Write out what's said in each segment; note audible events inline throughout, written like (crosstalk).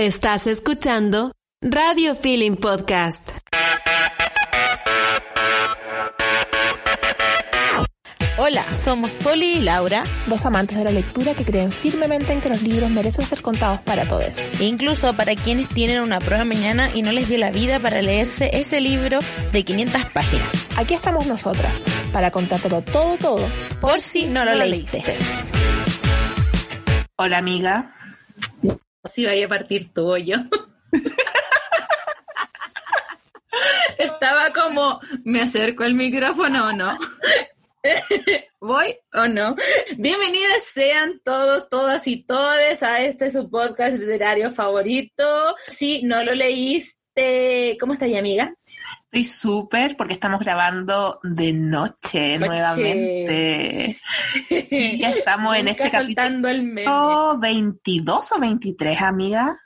Estás escuchando Radio Feeling Podcast. Hola, somos Poli y Laura, dos amantes de la lectura que creen firmemente en que los libros merecen ser contados para todos. E incluso para quienes tienen una prueba mañana y no les dio la vida para leerse ese libro de 500 páginas. Aquí estamos nosotras, para contártelo todo, todo, por si no lo, leíste. Hola amiga. Así vaya a partir tu yo. (laughs) Estaba como, ¿me acerco al micrófono o no? (laughs) ¿Voy o no? Bienvenidas sean todos, todas y todes a este su podcast literario favorito. Si no lo leíste, ¿cómo estás, amiga? Estoy súper porque estamos grabando de noche, nuevamente. Y ya estamos en este capítulo el 22 o 23, amiga.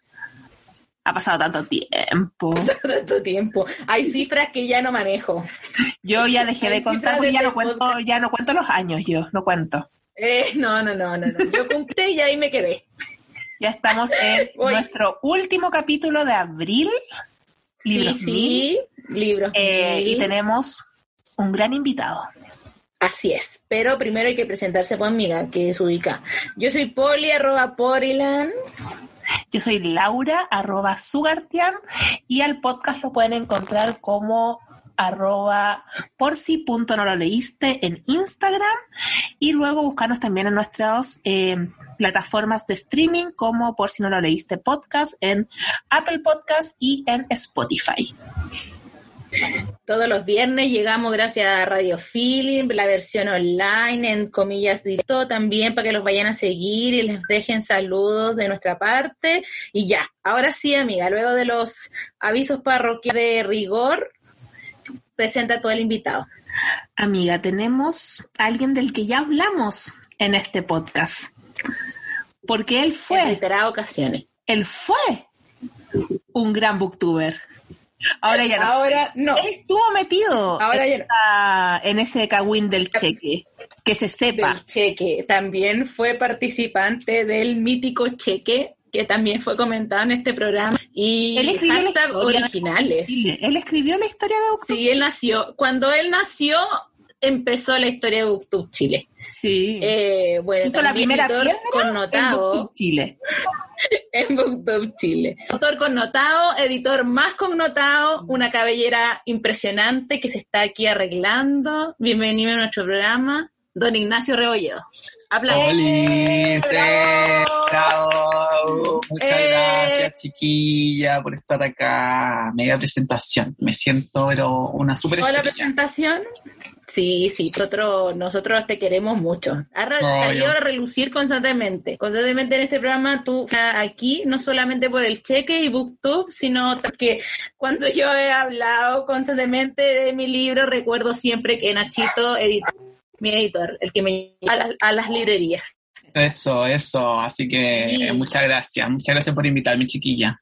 Ha pasado tanto tiempo. Ha pasado tanto tiempo. Hay cifras que ya no manejo. Yo ya (laughs) dejé de contar porque ya no cuento, ya no cuento los años yo, no cuento. Eh, no, no, no, no, no. Yo conté y ahí me quedé. Ya estamos en nuestro último capítulo de abril. Libros sí, sí, libros. Eh, y tenemos un gran invitado. Así es, pero primero hay que presentarse por amiga, que es ubica. Yo soy Poli, arroba Porilan. Yo soy Laura, arroba Sugartian, y al podcast lo pueden encontrar como arroba por si punto no lo leíste en Instagram y luego buscarnos también en nuestras eh, plataformas de streaming como por si no lo leíste podcast en Apple Podcast y en Spotify. Todos los viernes llegamos gracias a Radio Feeling, la versión online, en comillas directo también para que los vayan a seguir y les dejen saludos de nuestra parte. Y ya, ahora sí, amiga, luego de los avisos parroquiales de rigor, presenta a todo el invitado. Amiga, tenemos a alguien del que ya hablamos en este podcast. Porque él fue. En reiteradas ocasiones. Él fue un gran booktuber. Ahora ya no. Ahora no. Él estuvo metido Ahora en, en ese cagüín del cheque. Que se sepa. Del cheque. También fue participante del mítico cheque que también fue comentado en este programa. Y él escribió originales. Él escribió la historia de Booktube. Sí, él nació. Cuando él nació, empezó la historia de Booktube Chile. Sí. Eh, bueno, Hizo la primera piedra connotado. en Booktube Chile. (laughs) en Booktube Chile. Autor connotado, editor más connotado, una cabellera impresionante que se está aquí arreglando. Bienvenido a nuestro programa, don Ignacio Rebolledo. Aplausos. ¡Holi! ¡Bravo! Muchas Eh. gracias, chiquilla, por estar acá. Media presentación. Me siento, pero una super ¿Toda la presentación? Sí, sí, nosotros, nosotros te queremos mucho. Ha re- No, salido yo- a relucir constantemente. Constantemente en este programa, tú aquí, no solamente por el cheque y booktube, sino porque cuando yo he hablado constantemente de mi libro, recuerdo siempre que Nachito, editor, mi editor, el que me lleva a las, a las librerías. Eso, eso. Así que Sí. eh, muchas gracias. Muchas gracias por invitarme, chiquilla.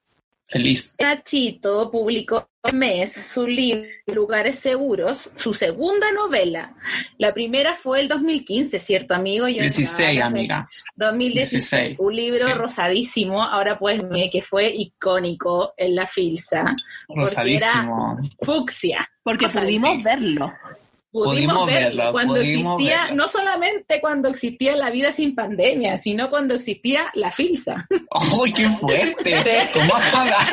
Feliz. Nachito publicó este mes su libro Lugares Seguros, su segunda novela. La primera fue el 2015, ¿cierto, amigo? Yo no- 16, ah, amiga. 2016, 16, un libro sí. rosadísimo, ahora pues me que fue icónico en la Filsa, Rosadísimo. fucsia. Porque Rosadísimo. pudimos verlo. Pudimos, Pudimos verlo verlo, cuando pudimos existía, verlo. no solamente cuando existía la vida sin pandemia, sino cuando existía la Filsa. ¡Ay, qué fuerte! ¿Cómo has (laughs) hablado?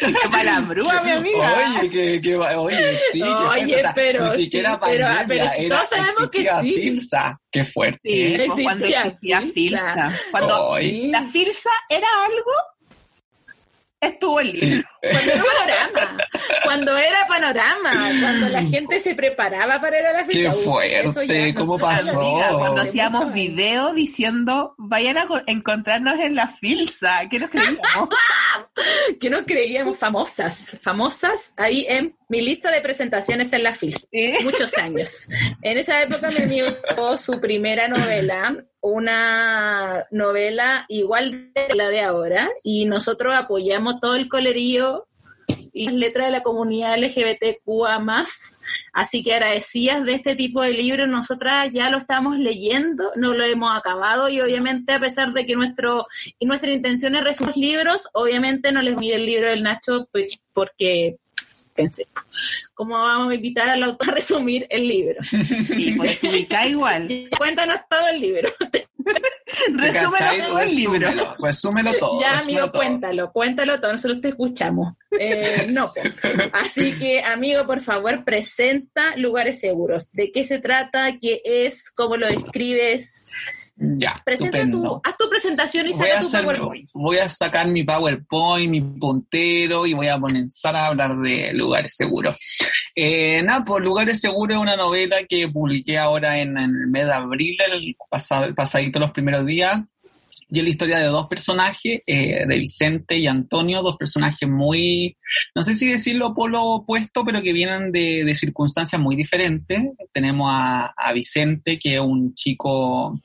¡Qué palabrúa, mi amiga! Oye, que, que, oye, sí. qué Oye, fuerte. O sea, pero ni sí, siquiera pero- pandemia, pero era- todos sabemos que sí. Filsa. Qué fuerte. Sí, Existía cuando existía Filsa. Filsa. Cuando la Filsa era algo, estuvo el libro. Cuando era panorama, cuando era panorama, cuando la gente se preparaba para ir a la Qué Filsa. Uf, fuerte, eso ¿cómo pasó? Amiga, cuando hacíamos video diciendo, vayan a co- encontrarnos en la Filsa, ¿qué nos creíamos? (laughs) que no creíamos famosas, famosas ahí en mi lista de presentaciones en la. ¿Eh? Muchos años. En esa época mi (laughs) amigo su primera novela, una novela igual de la de ahora, y nosotros apoyamos todo el colerío y las letras de la comunidad LGBTQA más. Así que agradecidas de este tipo de libros, nosotras ya lo estamos leyendo, no lo hemos acabado y obviamente a pesar de que nuestro y nuestra intención es resumir libros, obviamente no les mire el libro del Nacho pues, porque pensé, ¿cómo vamos a invitar al autor a resumir el libro? (laughs) Y pues ubica igual. Cuéntanos todo el libro. (laughs) Resúmelo todo el libro. Resúmelo, resúmelo todo. Ya, resúmelo amigo, todo. cuéntalo, cuéntalo todo, nosotros te escuchamos. Eh, no, pues. así que, amigo, por favor, presenta lugares seguros. ¿De qué se trata? ¿Qué es? ¿Cómo lo describes? Ya, Presenta estupendo. tu, haz tu presentación y Voy saca tu hacer- PowerPoint. voy a sacar mi PowerPoint, mi puntero y voy a comenzar a hablar de lugares seguros. Eh, nada, por Lugares Seguros es una novela que publiqué ahora en, en el mes de abril, el pasado, pasadito los primeros días. Y la historia de dos personajes, eh, de Vicente y Antonio, dos personajes muy, no sé si decirlo por lo opuesto, pero que vienen de, de circunstancias muy diferentes. Tenemos a, Vicente, que es un chico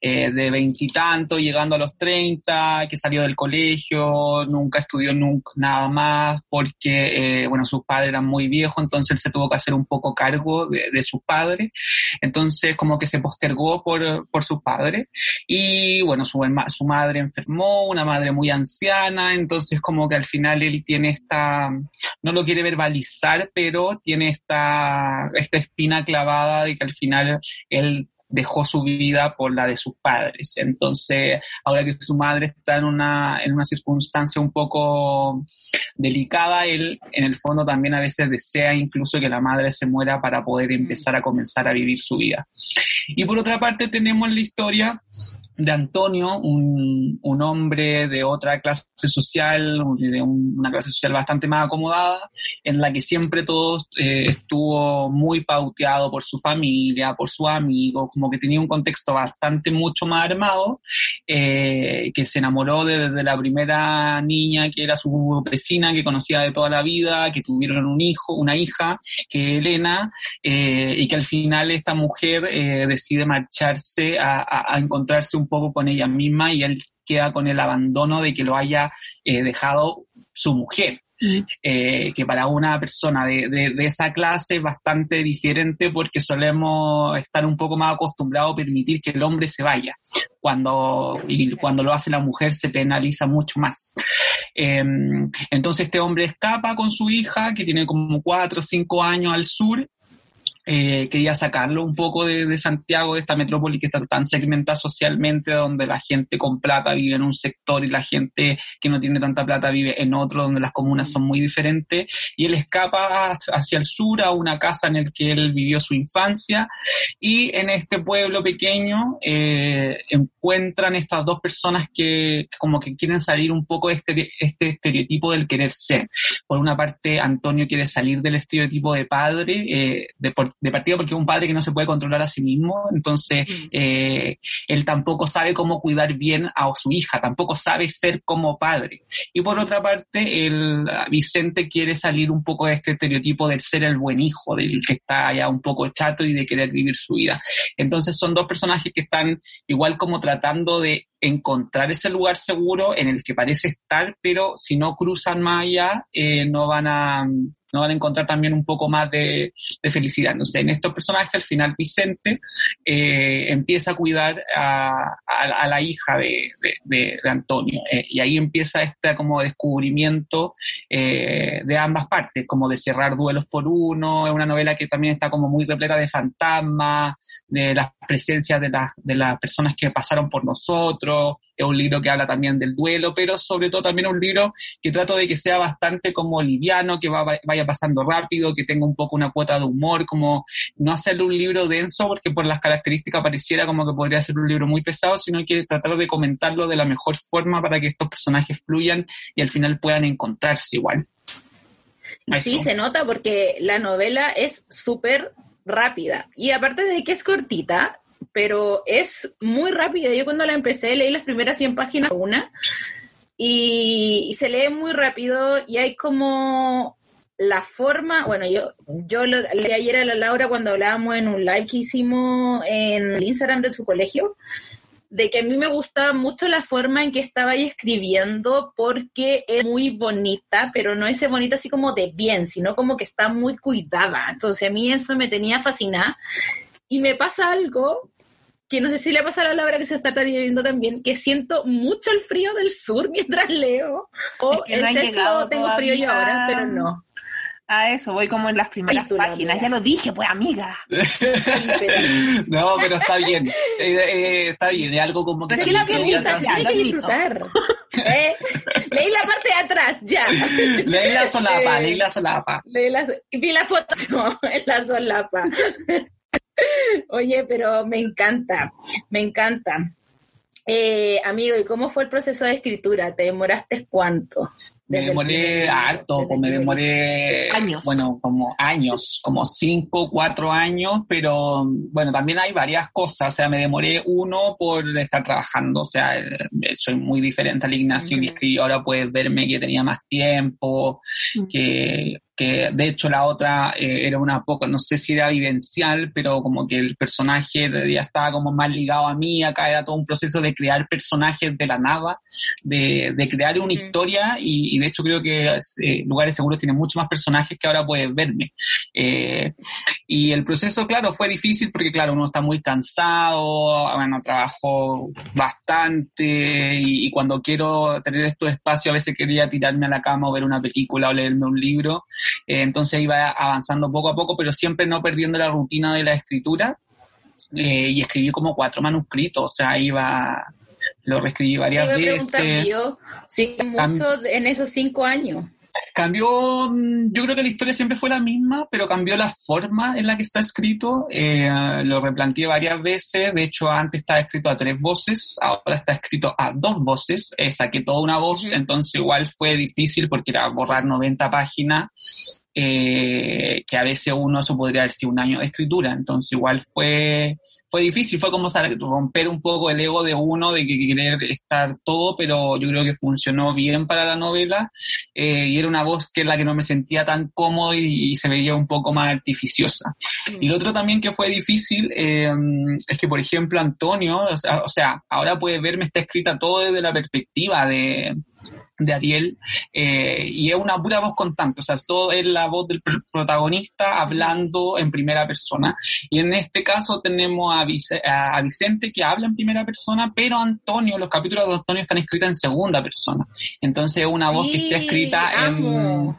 eh, de veintitantos, llegando a los treinta, que salió del colegio, nunca estudió nunca, nada más, porque, eh, bueno, sus padres eran muy viejos, entonces él se tuvo que hacer un poco cargo de, de sus padres. Entonces, como que se postergó por, por sus padres. Y bueno, su, herma- su madre enfermó, una madre muy anciana, entonces como que al final él tiene esta, no lo quiere verbalizar, pero tiene esta, esta espina clavada de que al final él dejó su vida por la de sus padres. Entonces, ahora que su madre está en una, en una circunstancia un poco delicada, él en el fondo también a veces desea incluso que la madre se muera para poder empezar a comenzar a vivir su vida. Y por otra parte tenemos la historia de Antonio, un, un hombre de otra clase social, de un- una clase social bastante más acomodada, en la que siempre todo eh, estuvo muy pauteado por su familia, por sus amigos, como que tenía un contexto bastante mucho más armado, eh, que se enamoró de- desde la primera niña que era su vecina, que conocía de toda la vida, que tuvieron un hijo, una hija, que Elena, eh, y que al final esta mujer decide marcharse a, a- a encontrarse un poco con ella misma y él queda con el abandono de que lo haya eh, dejado su mujer. Eh, que para una persona de, de- de esa clase es bastante diferente porque solemos estar un poco más acostumbrados a permitir que el hombre se vaya. Cuando, y cuando lo hace la mujer se penaliza mucho más. Eh, entonces este hombre escapa con su hija, que tiene como cuatro o cinco años al sur, eh, quería sacarlo un poco de, de Santiago, de esta metrópoli que está tan segmentada socialmente, donde la gente con plata vive en un sector y la gente que no tiene tanta plata vive en otro, donde las comunas son muy diferentes. Y él escapa hacia el sur a una casa en el que él vivió su infancia y en este pueblo pequeño eh, encuentran estas dos personas que como que quieren salir un poco de este, este estereotipo del querer ser. Por una parte, Antonio quiere salir del estereotipo de padre, eh, de, por- de partida porque es un padre que no se puede controlar a sí mismo, entonces eh, él tampoco sabe cómo cuidar bien a su hija, tampoco sabe ser como padre. Y por otra parte, el Vicente quiere salir un poco de este estereotipo del ser el buen hijo, del que está ya un poco chato y de querer vivir su vida. Entonces son dos personajes que están igual como tratando de encontrar ese lugar seguro en el que parece estar, pero si no cruzan más allá, eh, no van a no van a encontrar también un poco más de, de felicidad. Entonces, en estos personajes, al final Vicente eh, empieza a cuidar a, a- la hija de- de Antonio. eh, y ahí empieza este como descubrimiento eh, de ambas partes, como de cerrar duelos por uno. Es una novela que también está como muy repleta de fantasmas, de las presencias de, las de las personas que pasaron por nosotros. Es un libro que habla también del duelo, pero sobre todo también un libro que trato de que sea bastante como liviano, que va- vaya pasando rápido, que tenga un poco una cuota de humor, como no hacerle un libro denso, porque por las características pareciera como que podría ser un libro muy pesado, sino que tratar de comentarlo de la mejor forma para que estos personajes fluyan y al final puedan encontrarse igual. Sí, se nota porque la novela es súper rápida. Y aparte de que es cortita, pero es muy rápida. Yo cuando la empecé leí las primeras 100 páginas una y, se lee muy rápido y hay como la forma, bueno, yo, yo leí ayer a la Laura cuando hablábamos en un live que hicimos en el Instagram de su colegio, de que a mí me gustaba mucho la forma en que estaba ahí escribiendo porque es muy bonita, pero no es bonita así como de bien, sino como que está muy cuidada. Entonces a mí eso me tenía fascinada. Y me pasa algo que no sé si le pasa a la Laura que se está viendo también, que siento mucho el frío del sur (laughs) mientras leo. O Es que no ha es eso, llegado tengo frío yo ahora, pero no. A eso, voy como en las primeras Ay, páginas. Ya lo dije, pues, amiga. (laughs) Sí, No, pero está bien. Eh, eh, está bien. Es algo como que... Recién la trans- Hay que disfrutar. (laughs) ¿Eh? Leí la parte de atrás, ya. Leí la solapa, Eh, leí la solapa. Leí la, vi la foto en la solapa. Oye, pero me encanta, me encanta. Eh, amigo, ¿y cómo fue el proceso de escritura? ¿Te demoraste cuánto? Me demoré harto, pues me demoré Años. bueno, como años, como cinco, cuatro años, pero bueno, también hay varias cosas, o sea, me demoré uno por estar trabajando, o sea, eh, soy muy diferente al Ignacio y ahora puedes verme que tenía más tiempo, que, que de hecho la otra eh, era una poco, no sé si era vivencial, pero como que el personaje ya estaba como más ligado a mí, acá era todo un proceso de crear personajes de la nada, de, de crear una historia y, y de hecho creo que eh, Lugares Seguros tiene muchos más personajes que ahora puedes verme. Eh, y el proceso, claro, fue difícil porque, claro, uno está muy cansado, bueno, trabajo bastante y, y cuando quiero tener estos espacios a veces quería tirarme a la cama o ver una película o leerme un libro. Eh, entonces iba avanzando poco a poco, pero siempre no perdiendo la rutina de la escritura. Eh, y escribí como cuatro manuscritos, o sea, iba, lo reescribí varias veces. yo, sí, mucho en esos cinco años. Cambió, yo creo que la historia siempre fue la misma, pero cambió la forma en la que está escrito. Eh, lo replanteé varias veces. De hecho, antes estaba escrito a tres voces, ahora está escrito a dos voces. Eh, saqué toda una voz, entonces igual fue difícil porque era borrar 90 páginas, eh, que a veces uno eso podría haber sido un año de escritura. Entonces igual fue, fue difícil, fue como romper un poco el ego de uno, de que querer estar todo, pero yo creo que funcionó bien para la novela eh, y era una voz que es la que no me sentía tan cómodo y, y se veía un poco más artificiosa. Y lo otro también que fue difícil eh, es que, por ejemplo, Antonio, o sea, o sea, ahora puedes verme, está escrita todo desde la perspectiva de, de Ariel eh, y es una pura voz constante, o sea, es todo es la voz del pr- protagonista hablando en primera persona. Y en este caso tenemos a, a- Vicente que habla en primera persona, pero Antonio, los capítulos de Antonio están escritos en segunda persona. Entonces es una voz que está escrita en.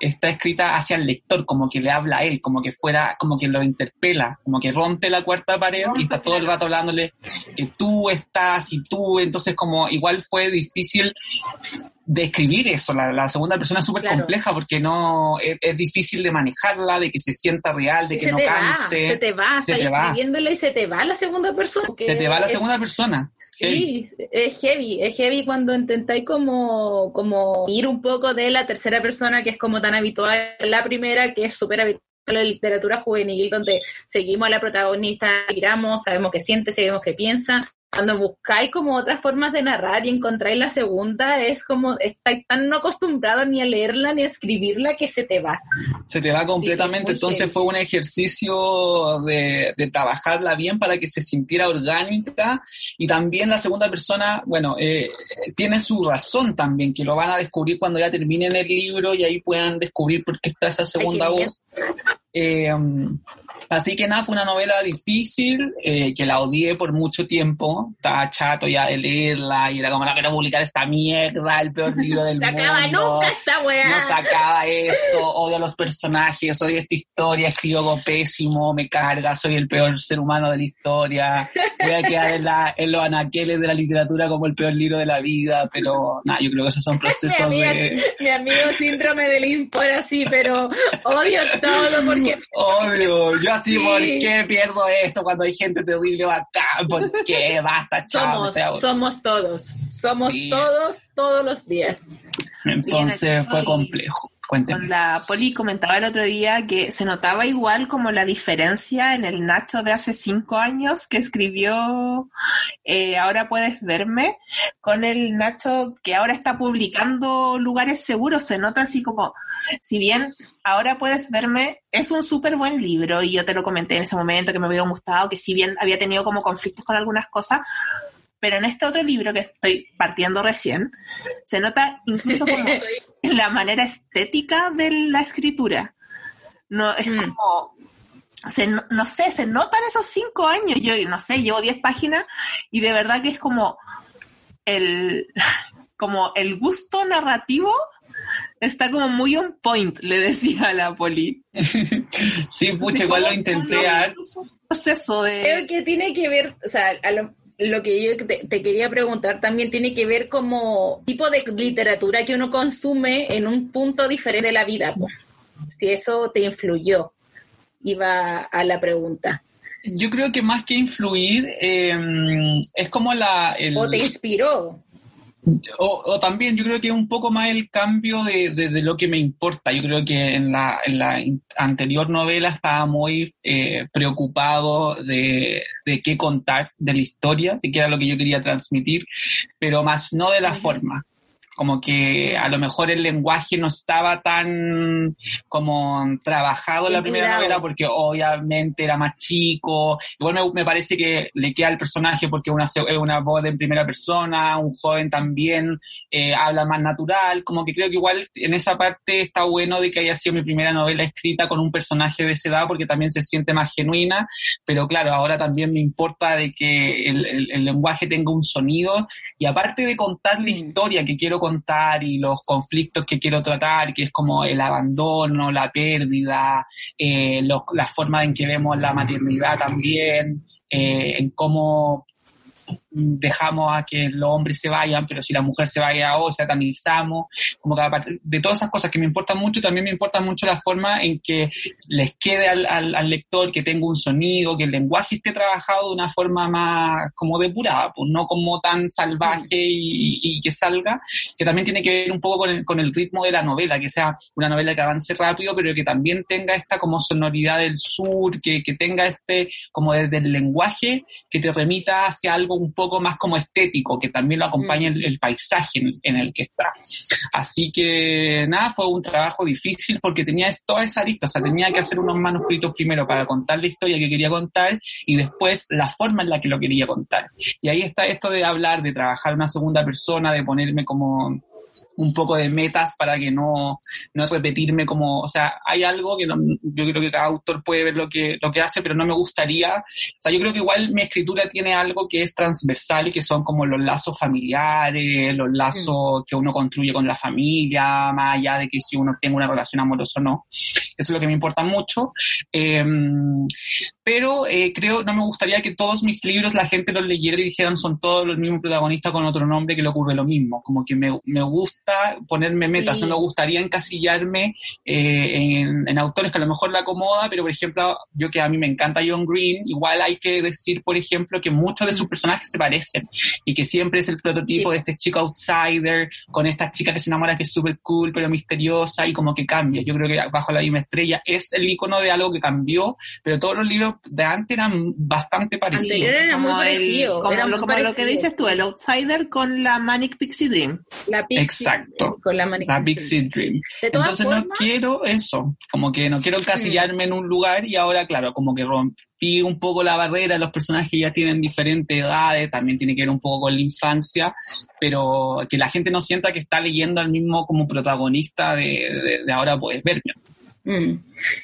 Está escrita hacia el lector, como que le habla a él, como que fuera, como que lo interpela, como que rompe la cuarta pared y está todo el rato hablándole que tú estás y tú, entonces como igual fue difícil describir eso, la, la segunda persona es súper Claro. compleja porque no, es, es difícil de manejarla, de que se sienta real, de Y que no canse, va, se te va, se te va. escribiéndole y se te va la segunda persona. se te va la es- segunda persona. Sí, es heavy, es heavy cuando intentáis como, como ir un poco de la tercera persona que es como tan habitual la primera, que es súper habitual en la literatura juvenil, donde seguimos a la protagonista, miramos, sabemos qué siente, sabemos qué piensa. Cuando buscáis como otras formas de narrar y encontráis la segunda, es como estáis tan no acostumbrados ni a leerla ni a escribirla que se te va. se te va completamente. Entonces fue un ejercicio de, de trabajarla bien para que se sintiera orgánica y también la segunda persona, bueno, eh, tiene su razón también, que lo van a descubrir cuando ya terminen el libro y ahí puedan descubrir por qué está esa segunda voz. Eh, así que nada, fue una novela difícil, eh, que la odié por mucho tiempo, estaba chato ya de leerla y era como, no quiero publicar esta mierda, el peor (laughs) libro del Se mundo acaba nunca esta weá. no sacaba esto, odio a los personajes, odio esta historia, escribo algo pésimo, me carga, soy el peor ser humano de la historia, voy a quedar en, la- en los anaqueles de la literatura como el peor libro de la vida, pero nada, yo creo que esos son (laughs) Mi, procesos amiga- de... mi amigo síndrome del impor así, pero odio todo porque (laughs) Odio, yo así, Sí. ¿por qué pierdo esto cuando hay gente terrible acá? ¿Por qué? Basta, chao. somos, todos, somos Sí. todos, todos los días. Entonces fue Ay. La Poli comentaba el otro día que se notaba igual como la diferencia en el Nacho de hace cinco años que escribió eh, Ahora puedes verme, con el Nacho que ahora está publicando Lugares Seguros. Se nota así como, si bien Ahora puedes verme, es un súper buen libro y yo te lo comenté en ese momento que me había gustado, que si bien había tenido como conflictos con algunas cosas, Pero en este otro libro que estoy partiendo recién, se nota incluso como (laughs) en la manera estética de la escritura. No, es Mm. como, se, no, no sé, se notan esos cinco años. Yo no sé, llevo diez páginas y de verdad que es como el, (laughs) como el gusto narrativo está como muy on point, le decía a la poli. (laughs) Sí, pucha, igual lo intenté a un proceso de... Creo que tiene que ver, o sea, a lo, lo que yo te, te quería preguntar también tiene que ver como tipo de literatura que uno consume en un punto diferente de la vida. po. Si eso te influyó, iba a la pregunta. Yo creo que más que influir, eh, es como la... el- O te inspiró. O, o también yo creo que es un poco más el cambio de, de- de lo que me importa. Yo creo que en la, en la anterior novela estaba muy eh, preocupado de, de qué contar, de la historia, de qué era lo que yo quería transmitir, pero más no de la forma. Como que a lo mejor el lenguaje no estaba tan como trabajado en la primera novela porque obviamente era más chico. Igual me, me parece que le queda al personaje porque es una, se- es una voz en primera persona, un joven también eh, habla más natural. Como que creo que igual en esa parte está bueno de que haya sido mi primera novela escrita con un personaje de esa edad porque también se siente más genuina. Pero claro, ahora también me importa de que el, el- el lenguaje tenga un sonido y aparte de contar la historia que quiero contar y los conflictos que quiero tratar, que es como el abandono, la pérdida, eh, los- la forma en que vemos la maternidad también, eh, en cómo dejamos a que los hombres se vayan, pero si la mujer se vaya o satanizamos, como que aparte de todas esas cosas que me importan mucho, también me importa mucho la forma en que les quede al, al- al lector que tenga un sonido, que el lenguaje esté trabajado de una forma más como depurada, pues no como tan salvaje y, y que salga, que también tiene que ver un poco con el, con el ritmo de la novela, que sea una novela que avance rápido, pero que también tenga esta como sonoridad del sur, que, que tenga este como desde el lenguaje que te remita hacia algo un poco más como estético, que también lo acompañe el, el paisaje en, en el que está. Así que nada, fue un trabajo difícil porque tenía toda esa lista, o sea, tenía que hacer unos manuscritos primero para contar la historia que quería contar y después la forma en la que lo quería contar. Y ahí está esto de hablar, de trabajar una segunda persona, de ponerme como un poco de metas para que no, no repetirme como, o sea, hay algo que no- yo creo que cada autor puede ver lo que, lo que hace, pero no me gustaría, o sea, yo creo que igual mi escritura tiene algo que es transversal, que son como los lazos familiares, los lazos que uno construye con la familia, más allá de que si uno tenga una relación amorosa o no. Eso es lo que me importa mucho. Eh, pero eh, creo, no me gustaría que todos mis libros la gente los leyera y dijeran son todos los mismos protagonistas con otro nombre que le ocurre lo mismo. Como que me, me gusta ponerme metas, Sí. no me gustaría encasillarme eh, en, en autores que a lo mejor la acomoda, pero por ejemplo, yo que a mí me encanta John Green, igual hay que decir, por ejemplo, que muchos de sus personajes se parecen y que siempre es el prototipo Sí. de este chico outsider con esta chica que se enamora que es súper cool pero misteriosa y como que cambia. Yo creo que Bajo la misma estrella es el icono de algo que cambió, pero todos los libros de antes eran bastante parecidos. Anterior era muy Como, el- como era lo, muy como lo que dices tú, el outsider con la Manic Pixie Dream. La Pixie, Exacto. Con la, Manic La Pixie. Pixie Dream. Entonces no quiero eso, como que no quiero encasillarme en un lugar y ahora, claro, como que rompí un poco la barrera, los personajes ya tienen diferentes edades, también tiene que ver un poco con la infancia, pero que la gente no sienta que está leyendo al mismo como protagonista de, de- de ahora puedes verme. Mm.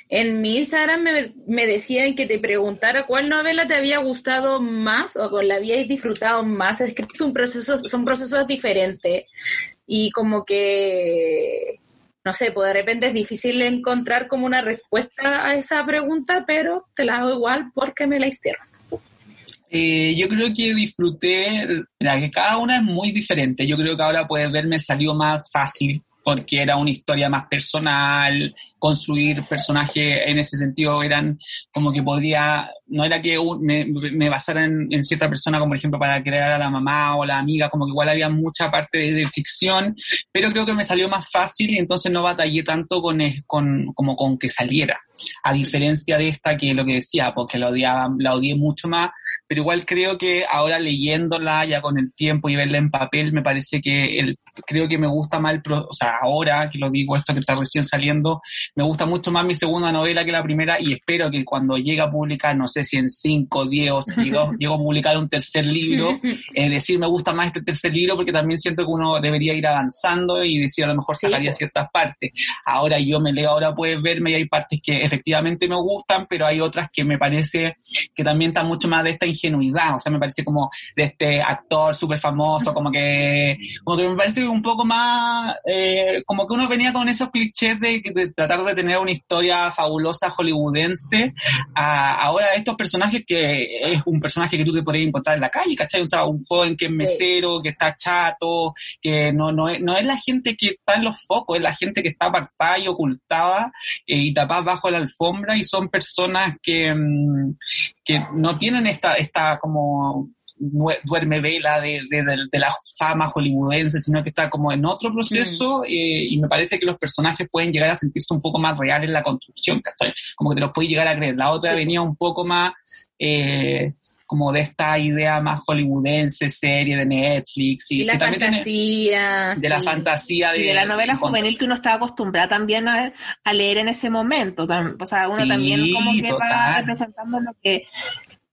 En mi Instagram me, decían que te preguntara cuál novela te había gustado más o la habíais disfrutado más. Es que es un son procesos diferentes y como que, no sé, pues de repente es difícil encontrar como una respuesta a esa pregunta, pero te la hago igual porque me la hicieron. Eh, yo creo que disfruté, la que cada una es muy diferente. Yo creo que ahora puedes ver me salió más fácil porque era una historia más personal, construir personajes en ese sentido eran como que podría, no era que me, me basara en, cierta persona como por ejemplo para crear a la mamá o la amiga, como que igual había mucha parte de, de ficción, pero creo que me salió más fácil y entonces no batallé tanto con, con como con que saliera. A diferencia de esta que lo que decía, porque la odiaba, la odié mucho más, pero igual creo que ahora leyéndola ya con el tiempo y verla en papel, me parece que el, creo que me gusta más el, o sea, ahora que lo digo esto que está recién saliendo, me gusta mucho más mi segunda novela que la primera y espero que cuando llegue a publicar, no sé si en 5, 10 o si (laughs) llego a publicar un tercer libro, es decir, me gusta más este tercer libro porque también siento que uno debería ir avanzando y decir a lo mejor sacaría ciertas partes. Ahora yo me leo, ahora puedes verme y hay partes que efectivamente me gustan, pero hay otras que me parece que también están mucho más de esta ingenuidad, o sea, me parece como de este actor súper famoso, como que, como que me parece un poco más, eh, como que uno venía con esos clichés de, de, tratar de tener una historia fabulosa hollywoodense, a, ahora estos personajes que es un personaje que tú te podrías encontrar en la calle, ¿cachai? O sea, un joven que es mesero, que está chato, que no, no, es, no es la gente que está en los focos, es la gente que está apartada y ocultada eh, y tapada bajo la alfombra y son personas que, mm, que no tienen esta, esta como duerme vela de, de, la fama hollywoodense, sino que está como en otro proceso mm. eh, y me parece que los personajes pueden llegar a sentirse un poco más reales en la construcción, ¿cachai? Como que te los puedes llegar a creer. La otra venía un poco más... Eh, como de esta idea más hollywoodense, serie de Netflix. Y, la fantasía. de la fantasía. De, y de la novela juvenil que uno está acostumbrado también a, leer en ese momento. O sea, uno también como que va representando lo que,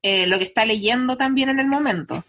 eh, lo que está leyendo también en el momento.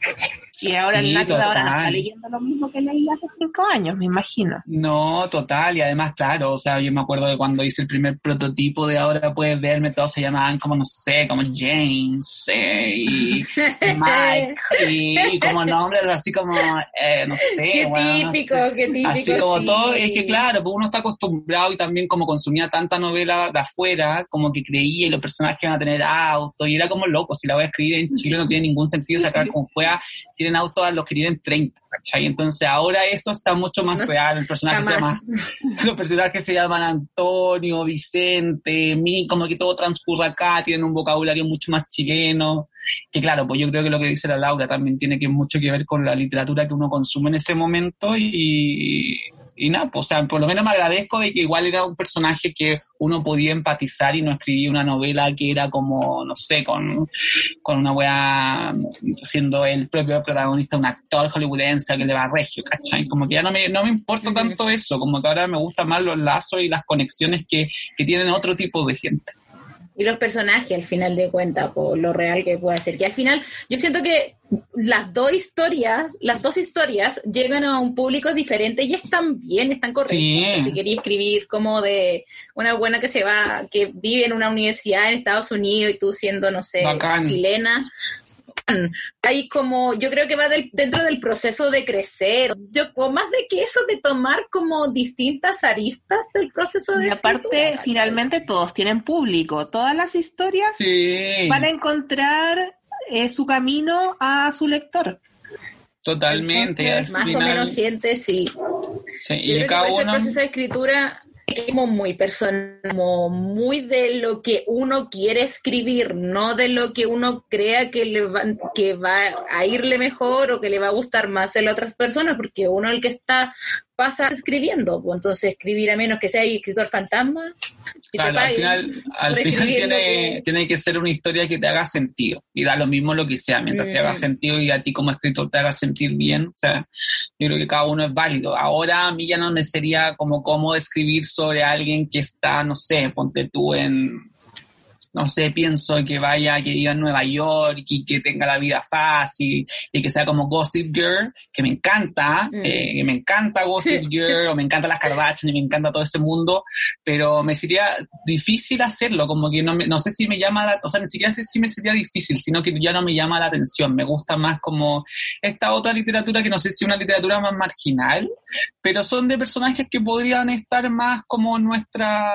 Y ahora el Nacho de ahora no está leyendo lo mismo que leía hace cinco años, me imagino. No, total, y además, claro, o sea, yo me acuerdo de cuando hice el primer prototipo de ahora puedes verme, todos se llamaban como, no sé, como James, eh, y (laughs) Mike, y, como nombres así como, eh, no sé. Qué típico, qué típico. Así como todo, es que claro, pues uno está acostumbrado y también como consumía tanta novela de afuera, como que creía y los personajes que iban a tener auto, y era como loco, si la voy a escribir en Chile no tiene ningún sentido sacar como fuera, tiene auto a los que tienen 30, ¿cachai? Entonces ahora eso está mucho más (laughs) real, el personaje se llama, (laughs) los personajes se llaman Antonio, Vicente, mí, como que todo transcurre acá, tienen un vocabulario mucho más chileno, que claro, pues yo creo que lo que dice la Laura también tiene que mucho que ver con la literatura que uno consume en ese momento y, y nada, pues, o sea, por lo menos me agradezco de que igual era un personaje que uno podía empatizar y no escribía una novela que era como, no sé, con, con una wea siendo el propio protagonista un actor hollywoodense que le va a regio, ¿cachai? Como que ya no me, no me importa tanto eso, como que ahora me gustan más los lazos y las conexiones que, que tienen otro tipo de gente y los personajes al final de cuentas, por lo real que puede ser. Que al final yo siento que las dos historias, las dos historias llegan a un público diferente y están bien, están correctas. Si quería escribir como de una buena que se va, que vive en una universidad en Estados Unidos y tú siendo, no sé, chilena, hay como, yo creo que va dentro del proceso de crecer, yo, o más de que eso de tomar como distintas aristas del proceso de Y aparte, finalmente todos tienen público, todas las historias van a encontrar eh, su camino a su lector. Totalmente. más o menos gente, sí. sí y cada uno... el proceso de escritura muy personal, muy de lo que uno quiere escribir, no de lo que uno crea que, le va, que va a irle mejor o que le va a gustar más a las otras personas, porque uno el que está pasa escribiendo, pues entonces escribir a menos que sea escritor fantasma. Claro, al final, al final tiene, tiene que ser una historia que te haga sentido y da lo mismo lo que sea, mientras te haga mm. sentido y a ti como escritor te haga sentir bien, o sea, yo creo que cada uno es válido. Ahora a mí ya no me sería como cómodo escribir sobre alguien que está, no sé, ponte tú en no sé, pienso que vaya, que viva en Nueva York y que tenga la vida fácil y que sea como Gossip Girl, que me encanta, mm. eh, que me encanta Gossip (laughs) Girl o me encanta las Kardashian y me encanta todo ese mundo, pero me sería difícil hacerlo, como que no, me, no sé si me llama, la, o sea, ni siquiera sé si me sería difícil, sino que ya no me llama la atención, me gusta más como esta otra literatura que no sé si es una literatura más marginal, pero son de personajes que podrían estar más como nuestra,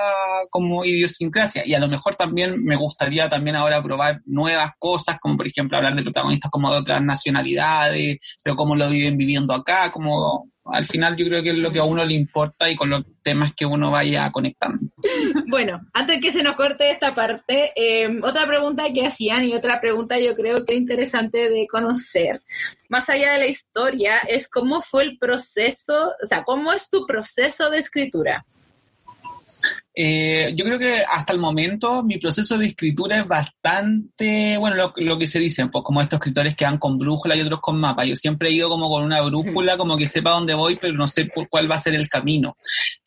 como idiosincrasia y a lo mejor también me gustaría también ahora probar nuevas cosas, como por ejemplo hablar de protagonistas como de otras nacionalidades, pero cómo lo viven viviendo acá, como al final yo creo que es lo que a uno le importa y con los temas que uno vaya conectando. (laughs) Bueno, antes que se nos corte esta parte, em, otra pregunta que hacían y otra pregunta yo creo que es interesante de conocer, más allá de la historia, es cómo fue el proceso, o sea, cómo es tu proceso de escritura. Eh, yo creo que hasta el momento mi proceso de escritura es bastante, bueno, lo, que se dice, pues como estos escritores que van con brújula y otros con mapa. Yo siempre he ido como con una brújula, como que sepa dónde voy, pero no sé por cuál va a ser el camino.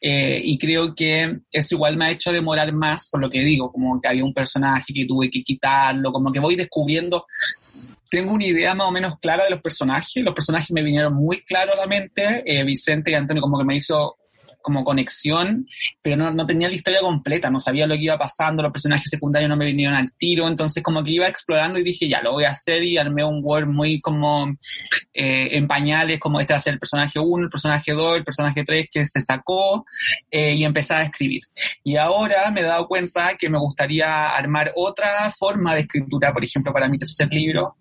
Eh, y creo que eso igual me ha hecho demorar más, por lo que digo, como que había un personaje que tuve que quitarlo, como que voy descubriendo tengo una idea más o menos clara de los personajes. Los personajes me vinieron muy claro a la mente. Eh, Vicente y Antonio como que me hizo como conexión, pero no, no, tenía la historia completa, no sabía lo que iba pasando, los personajes secundarios no me vinieron al tiro, entonces como que iba explorando y dije, ya, lo voy a hacer y armé un Word muy como eh, en pañales, como este va a ser el personaje 1, el personaje 2, el personaje 3 que se sacó eh, y empecé a escribir. Y ahora me he dado cuenta que me gustaría armar otra forma de escritura, por ejemplo, para mi tercer libro,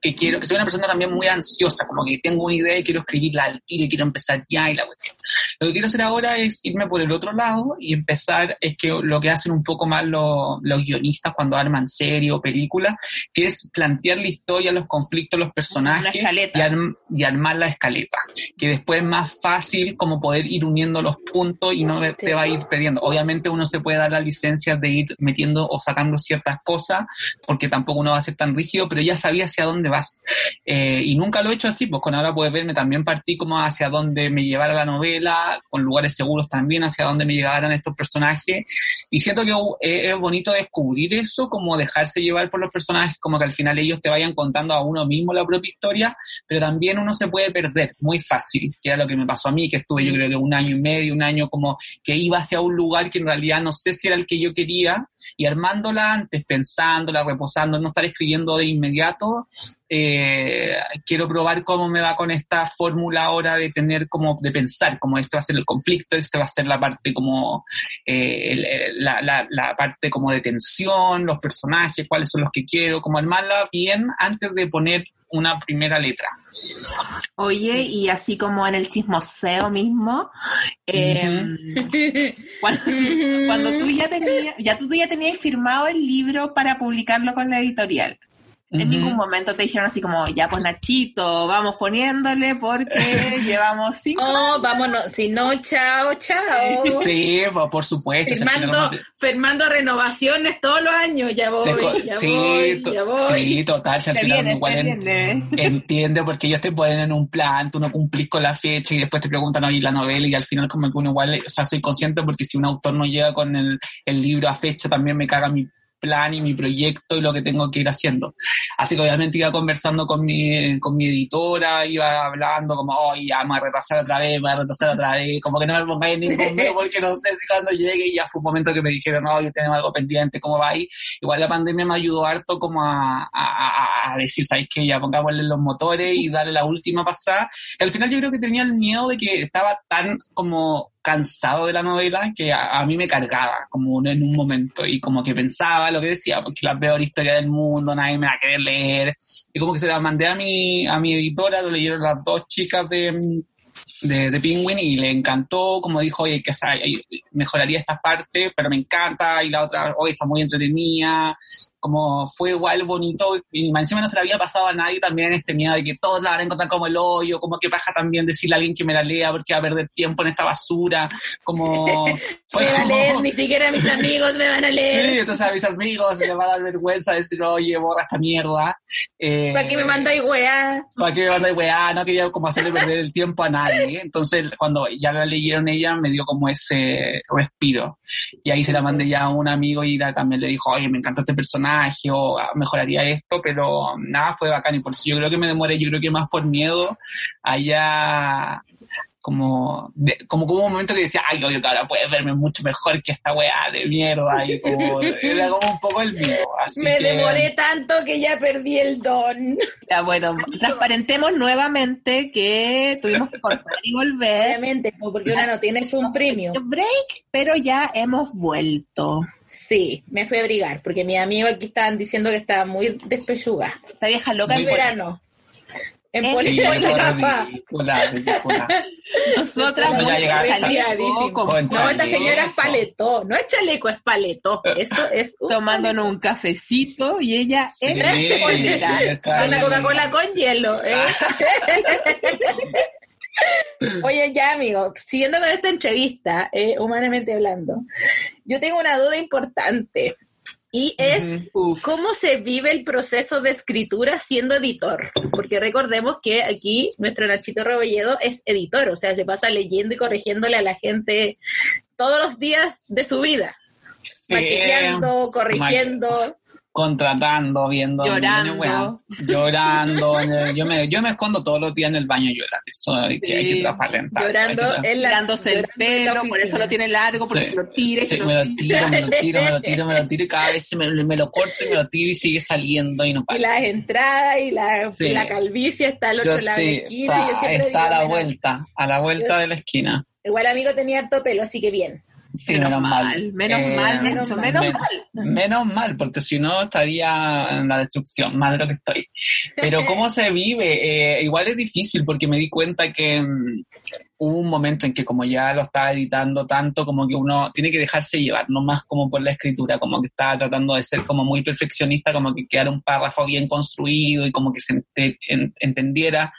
que quiero, que soy una persona también muy ansiosa, como que tengo una idea y quiero escribirla al tiro y quiero empezar ya y la cuestión. Lo que quiero hacer ahora es irme por el otro lado y empezar, es que lo que hacen un poco más los, los guionistas cuando arman serie o película, que es plantear la historia, los conflictos, los personajes y, arm, y, armar la escaleta, que después es más fácil como poder ir uniendo los puntos y no te va a ir pidiendo. Obviamente uno se puede dar la licencia de ir metiendo o sacando ciertas cosas, porque tampoco uno va a ser tan rígido, pero ya sabía hacia dónde vas. Eh, y nunca lo he hecho así, pues con ahora puedes verme también partí como hacia dónde me llevara la novela, con lugares seguros también, hacia dónde me llevaran estos personajes. Y siento que es bonito descubrir eso, como dejarse llevar por los personajes, como que al final ellos te vayan contando a uno mismo la propia historia, pero también uno se puede perder muy fácil, que era lo que me pasó a mí, que estuve yo creo que un año y medio, un año como que iba hacia un lugar que en realidad no sé si era el que yo quería, y armándola antes, pensándola, reposando, no estar escribiendo de inmediato, eh, quiero probar cómo me va con esta fórmula ahora de tener como, de pensar, como este va a ser el conflicto, este va a ser la parte como, eh, la, la, la, parte como de tensión, los personajes, cuáles son los que quiero, como armarla bien antes de poner una primera letra. Oye, y así como en el chismoseo mismo, eh, cuando, cuando, tú ya (laughs) tenías, ya tú ya tenías firmado el libro para publicarlo con la editorial. En ningún momento te dijeron así como, ya pues Nachito, vamos poniéndole porque (laughs) llevamos cinco. Oh, vámonos, si no, chao, chao. Sí, por supuesto. Firmando, firmando renovaciones todos los años, ya voy, ya sí, voy, ya voy. Sí, total, se viene, igual en, entiende porque ellos te ponen en un plan, tú no cumplís con la fecha y después te preguntan, oye, la novela y al final como que uno igual, o sea, soy consciente porque si un autor no llega con el, el libro a fecha también me caga mi plan y mi proyecto y lo que tengo que ir haciendo. Así que obviamente iba conversando con mi, con mi editora, iba hablando como, oye, ya me voy a retrasar otra vez, me voy a retrasar otra vez, como que no me pongáis ningún medio (laughs) porque no sé si cuando llegue ya fue un momento que me dijeron, no, yo tengo algo pendiente, ¿cómo va ahí? Igual la pandemia me ayudó harto como a, a, a decir, ¿sabes qué? Ya pongámosle los motores y darle la última pasada. Y al final yo creo que tenía el miedo de que estaba tan como cansado de la novela que a, a, mí me cargaba como en un momento y como que pensaba lo que decía, porque la peor historia del mundo, nadie me va a querer leer. Y como que se la mandé a mi, a mi editora, lo leyeron las dos chicas de, de, de Penguin y le encantó, como dijo, oye, que mejoraría esta parte, pero me encanta, y la otra, oye, está muy entretenida, como fue igual bonito, y encima no se le había pasado a nadie también este miedo de que todos la van a encontrar como el hoyo, como que baja también decirle a alguien que me la lea porque va a perder tiempo en esta basura, como... (laughs) me van a leer, ni siquiera mis amigos me van a leer. Sí, entonces a mis amigos me va a dar vergüenza decir, oye, borra esta mierda. Eh, ¿Para qué me mandáis weá? ¿Para qué me mandáis weá? No quería como hacerle perder el tiempo a nadie. Entonces, cuando ya la leyeron ella, me dio como ese respiro. Y ahí se la mandé ya a un amigo y también le dijo, oye, me encanta este personaje o mejoraría esto, pero nada, fue bacán y por eso yo creo que me demoré, yo creo que más por miedo, allá como, de, como como un momento que decía, ay, obvio que ahora puedes verme mucho mejor que esta weá de mierda, y como, era como un poco el miedo. Así Me que... demoré tanto que ya perdí el don. Ya, bueno, transparentemos nuevamente que tuvimos que cortar y volver. Obviamente, porque ahora no tienes un premio. Break, pero ya hemos vuelto. Sí, me fui a abrigar, porque mis amigos aquí estaban diciendo que estaba muy despechugada. Esta vieja loca en verano. En política. Nosotras no, muy chaleco. No, esta señora es paletó. No es chaleco, es paletó. Eso es un tomándonos un cafecito y ella es Sí, polera. Una Coca-Cola con hielo. ¿eh? (laughs) (laughs) Oye, ya, amigo, siguiendo con esta entrevista, eh, humanamente hablando, Yo tengo una duda importante y es cómo se vive el proceso de escritura siendo editor. Porque recordemos que aquí nuestro Nachito Rebolledo es editor, o sea, se pasa leyendo y corrigiéndole a la gente todos los días de su vida. Sí, Maquillando, corrigiendo. Contratando, viendo. Llorando. Bueno, llorando. yo, me, yo me escondo todos los días en el baño llorando. Eso hay que, hay que Sí. transparentar. Llorando Hay que tra- en la, Tirándose el llorando pelo, por eso lo tiene largo, porque Sí. se lo tira y Sí, me lo tiro, me lo tiro, me lo tiro, me lo tiro y cada vez se me, me lo corto y me lo tiro y sigue saliendo y no Y para. las entradas y la, Sí. y la calvicie está al otro Yo lado de la esquina. y yo está, siempre está a digo, la vuelta, a la vuelta Yo- de la esquina. Igual amigo tenía harto pelo, así que bien. Sí, menos, menos mal, mal. menos Eh, mal, menos mal. menos Men- mal. Menos mal, porque si no estaría en la destrucción, más de lo que estoy. Pero cómo se (laughs) vive, Eh, igual es difícil porque me di cuenta que mm, hubo un momento en que como ya lo estaba editando tanto, como que uno tiene que dejarse llevar, no más como por la escritura, como que estaba tratando de ser como muy perfeccionista, como que quedara un párrafo bien construido y como que se en- entendiera,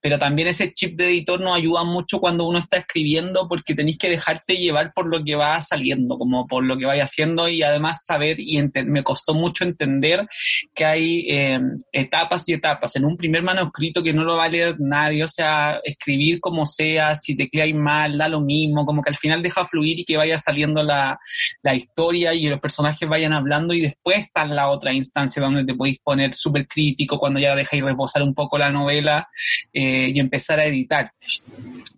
pero también ese chip de editor nos ayuda mucho cuando uno está escribiendo porque tenéis que dejarte llevar por lo que va saliendo, como por lo que vaya haciendo y además saber y me costó mucho entender que hay eh, etapas y etapas. En un primer manuscrito que no lo va a leer nadie, o sea, escribir como sea, si te hay mal, da lo mismo, como que al final deja fluir y que vaya saliendo la, la historia y los personajes vayan hablando y después está en la otra instancia donde te podéis poner súper crítico cuando ya dejáis reposar un poco la novela eh, y empezar a editar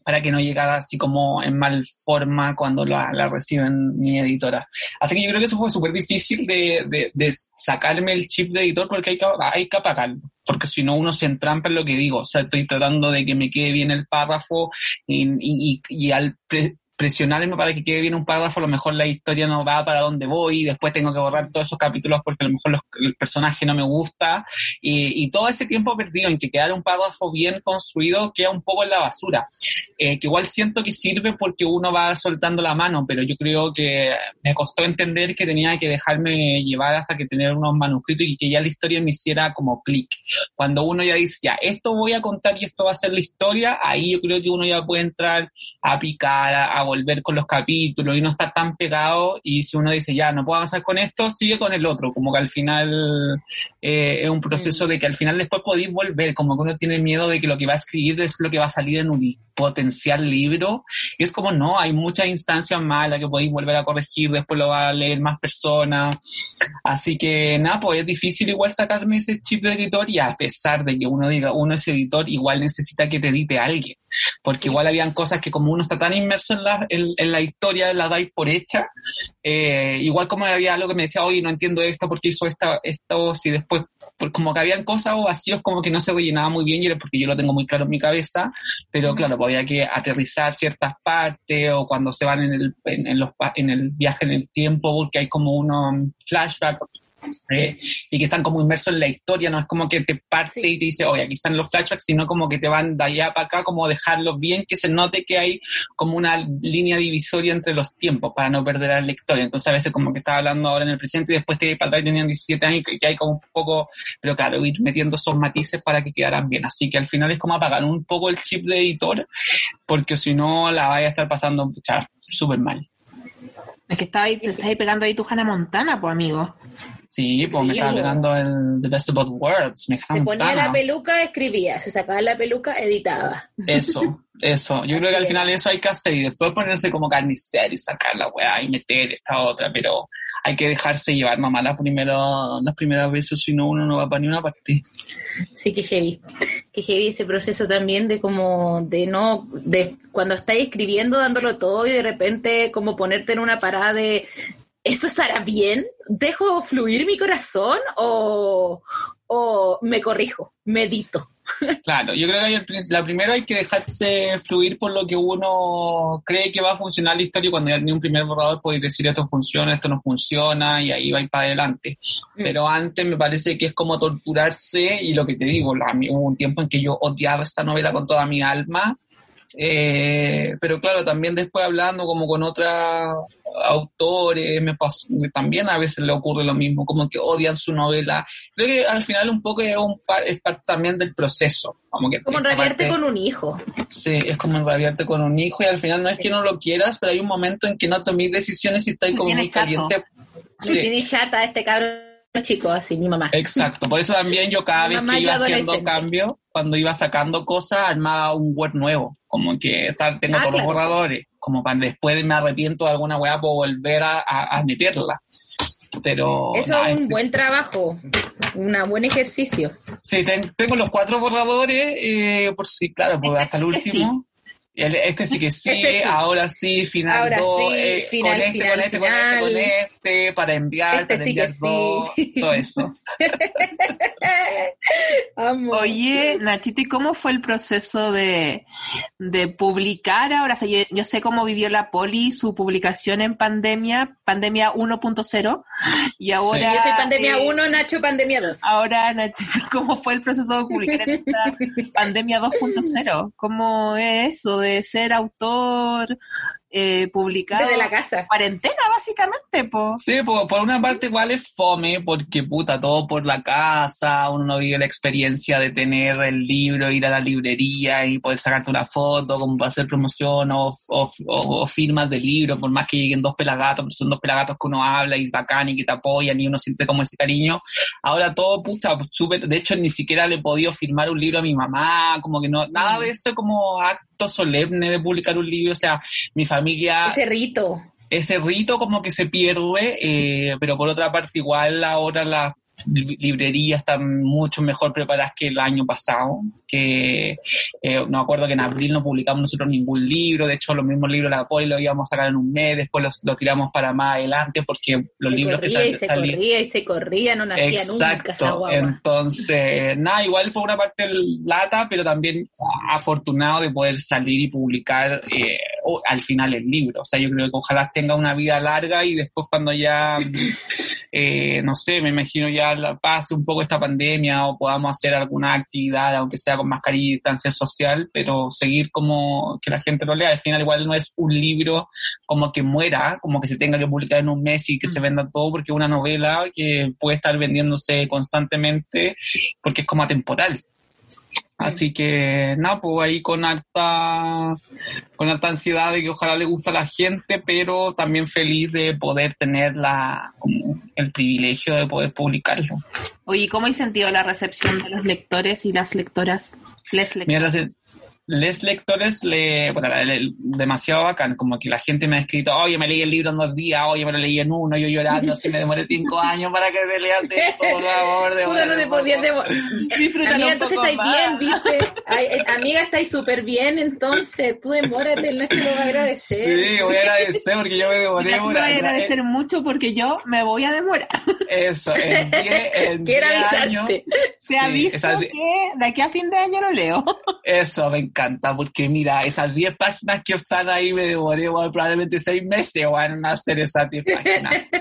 para que no llegara así como en mal forma cuando la, la reciben mi editora. Así que yo creo que eso fue súper difícil de, de, de sacarme el chip de editor porque hay que, hay que apagarlo, porque si no uno se entrampa en lo que digo, o sea, estoy tratando de que me quede bien el párrafo y, y, y, al pre presionarme para que quede bien un párrafo, a lo mejor la historia no va para donde voy y después tengo que borrar todos esos capítulos porque a lo mejor los, el personaje no me gusta y, y, todo ese tiempo perdido en que quedara un párrafo bien construido queda un poco en la basura, eh, que igual siento que sirve porque uno va soltando la mano, pero yo creo que me costó entender que tenía que dejarme llevar hasta que tener unos manuscritos y que ya la historia me hiciera como clic. Cuando uno ya dice, ya, esto voy a contar y esto va a ser la historia, ahí yo creo que uno ya puede entrar a picar, a, a volver con los capítulos y no estar tan pegado y si uno dice ya no puedo avanzar con esto, sigue con el otro, como que al final eh, es un proceso de que al final después podéis volver, como que uno tiene miedo de que lo que va a escribir es lo que va a salir en un potencial libro y es como no, hay muchas instancias malas que podéis volver a corregir, después lo va a leer más personas, así que nada, pues es difícil igual sacarme ese chip de editor y a pesar de que uno diga uno es editor, igual necesita que te edite alguien porque igual habían cosas que como uno está tan inmerso en la, en, en la historia, la dais por hecha, eh, igual como había algo que me decía, oye, no entiendo esto, porque hizo esta, esto, si después, pues como que habían cosas o vacíos como que no se rellenaba muy bien y era porque yo lo tengo muy claro en mi cabeza, pero claro, pues había que aterrizar ciertas partes o cuando se van en el, en, en los, en el viaje en el tiempo, porque hay como unos flashbacks eh, y que están como inmersos en la historia, no es como que te parte sí. y te dice, oye, aquí están los flashbacks, sino como que te van de allá para acá, como dejarlos bien, que se note que hay como una línea divisoria entre los tiempos para no perder al lector. Entonces a veces como que estaba hablando ahora en el presente y después te para atrás tenían 17 años y que hay como un poco, pero claro, ir metiendo esos matices para que quedaran bien. Así que al final es como apagar un poco el chip de editor, porque si no la vaya a estar pasando súper mal. Es que estaba ahí, te estás ahí pegando ahí tu Hannah Montana, pues amigo. Sí, pues me estaba pegando el The Best of Both Worlds. Me ponía la peluca, escribía. Se sacaba la peluca, editaba. Eso, eso. Yo Así creo que al final eso hay que hacer y después ponerse como carnicero y sacar la weá y meter esta otra, pero hay que dejarse llevar mamá las, primero, las primeras veces, si no uno no va para ni una parte. Sí, que heavy. Que heavy ese proceso también de como, de no, de cuando estáis escribiendo, dándolo todo y de repente como ponerte en una parada de ¿esto estará bien? ¿Dejo fluir mi corazón o, o me corrijo, medito? (laughs) Claro, yo creo que la primera hay que dejarse fluir por lo que uno cree que va a funcionar la historia cuando ya tiene un primer borrador podéis decir esto funciona, esto no funciona y ahí va para adelante. Mm. Pero antes me parece que es como torturarse y lo que te digo, la, hubo un tiempo en que yo odiaba esta novela con toda mi alma eh, pero claro, también después hablando como con otra, autores, me pasó, también a veces le ocurre lo mismo, como que odian su novela. Creo que al final un poco es, un, es parte también del proceso. Como, que como enrabiarte con un hijo. Sí, es como enrabiarte con un hijo y al final no es que no lo quieras, pero hay un momento en que no tomes decisiones y estás como muy caliente. Sí. tiene chata este cabrón chico, así mi mamá. Exacto, por eso también yo cada vez que iba haciendo cambio, cuando iba sacando cosas, armaba un Word nuevo, como que tengo ah, todos los borradores, como para después me arrepiento de alguna weá, puedo volver a, a, meterla. Pero, Eso es un buen trabajo, un buen ejercicio. Sí, tengo los cuatro borradores, eh, por si, claro, pues (laughs) hasta el último. Este sí que sí, (laughs) este ahora sí, final ahora dos, sí, eh, final, con, este, final, con este, con este, con este, para enviar, este para sí enviar dos, sí. todo eso. (laughs) Oye, Nachito, ¿y cómo fue el proceso de, de publicar ahora? O sea, yo, yo, sé cómo vivió la Poli su publicación en pandemia, pandemia 1.0, y ahora... Sí. Yo soy pandemia eh, 1, Nacho pandemia 2. Ahora, Nachito, (laughs) ¿cómo fue el proceso de publicar en esta pandemia 2.0? ¿Cómo es eso de ser autor, eh, publicado desde la casa. Cuarentena, básicamente, po. Sí, por, por una parte igual es fome, porque puta, todo por la casa, uno no vive la experiencia de tener el libro, ir a la librería y poder sacarte una foto, como para hacer promoción o, o, o, firmas del libro, por más que lleguen dos pelagatos, pero son dos pelagatos que uno habla y bacán y que te apoyan y uno siente como ese cariño. Ahora todo, puta, súper, de hecho ni siquiera le he podido firmar un libro a mi mamá, como que no, nada de eso como acto solemne de publicar un libro, o sea, mi familia... Ese rito. Ese rito como que se pierde, eh, pero por otra parte igual ahora las librerías están mucho mejor preparadas que el año pasado, que eh, no acuerdo que en abril no publicamos nosotros ningún libro, de hecho los mismos libros de la Poli los íbamos a sacar en un mes, después los, los tiramos para más adelante porque los se libros corría que y se salían... corría y se corría, no nacía Exacto, nunca esa entonces, (laughs) nada, igual por una parte lata, pero también afortunado de poder salir y publicar eh, al final el libro. O sea, yo creo que ojalá tenga una vida larga y después cuando ya, eh, no sé, me imagino ya la, pase un poco esta pandemia o podamos hacer alguna actividad, aunque sea con mascarilla y distancia social, pero seguir como que la gente lo lea. Al final igual no es un libro como que muera, como que se tenga que publicar en un mes y que se venda todo, porque es una novela que puede estar vendiéndose constantemente porque es como atemporal. Así que nada, pues ahí con alta, con alta ansiedad de que ojalá le guste a la gente, pero también feliz de poder tener la, como el privilegio de poder publicarlo. Oye, ¿cómo hay sentido la recepción de los lectores y las lectoras? Les lectores. Mira, les lectores le, bueno, le, demasiado bacán, como que la gente me ha escrito, oye, me leí el libro en dos días, oye, me lo leí en uno, yo llorando, así me demoré cinco (laughs) años para que te leas esto, por favor, Uno no te podías demorar. Amiga, entonces estáis bien, viste. Ay, eh, (laughs) amiga, estáis súper bien, entonces tú demórate, el Nacho lo va a agradecer. Sí, voy a agradecer porque yo me demoré. Voy a agradecer mucho porque yo me voy a demorar. Eso, en (laughs) 10 en Quiero diez avisarte. años. Te aviso esas- que de aquí a fin de año lo leo. Eso me encanta, porque mira, esas 10 páginas que están ahí me bueno, probablemente 6 meses van a hacer esas 10 páginas. (laughs)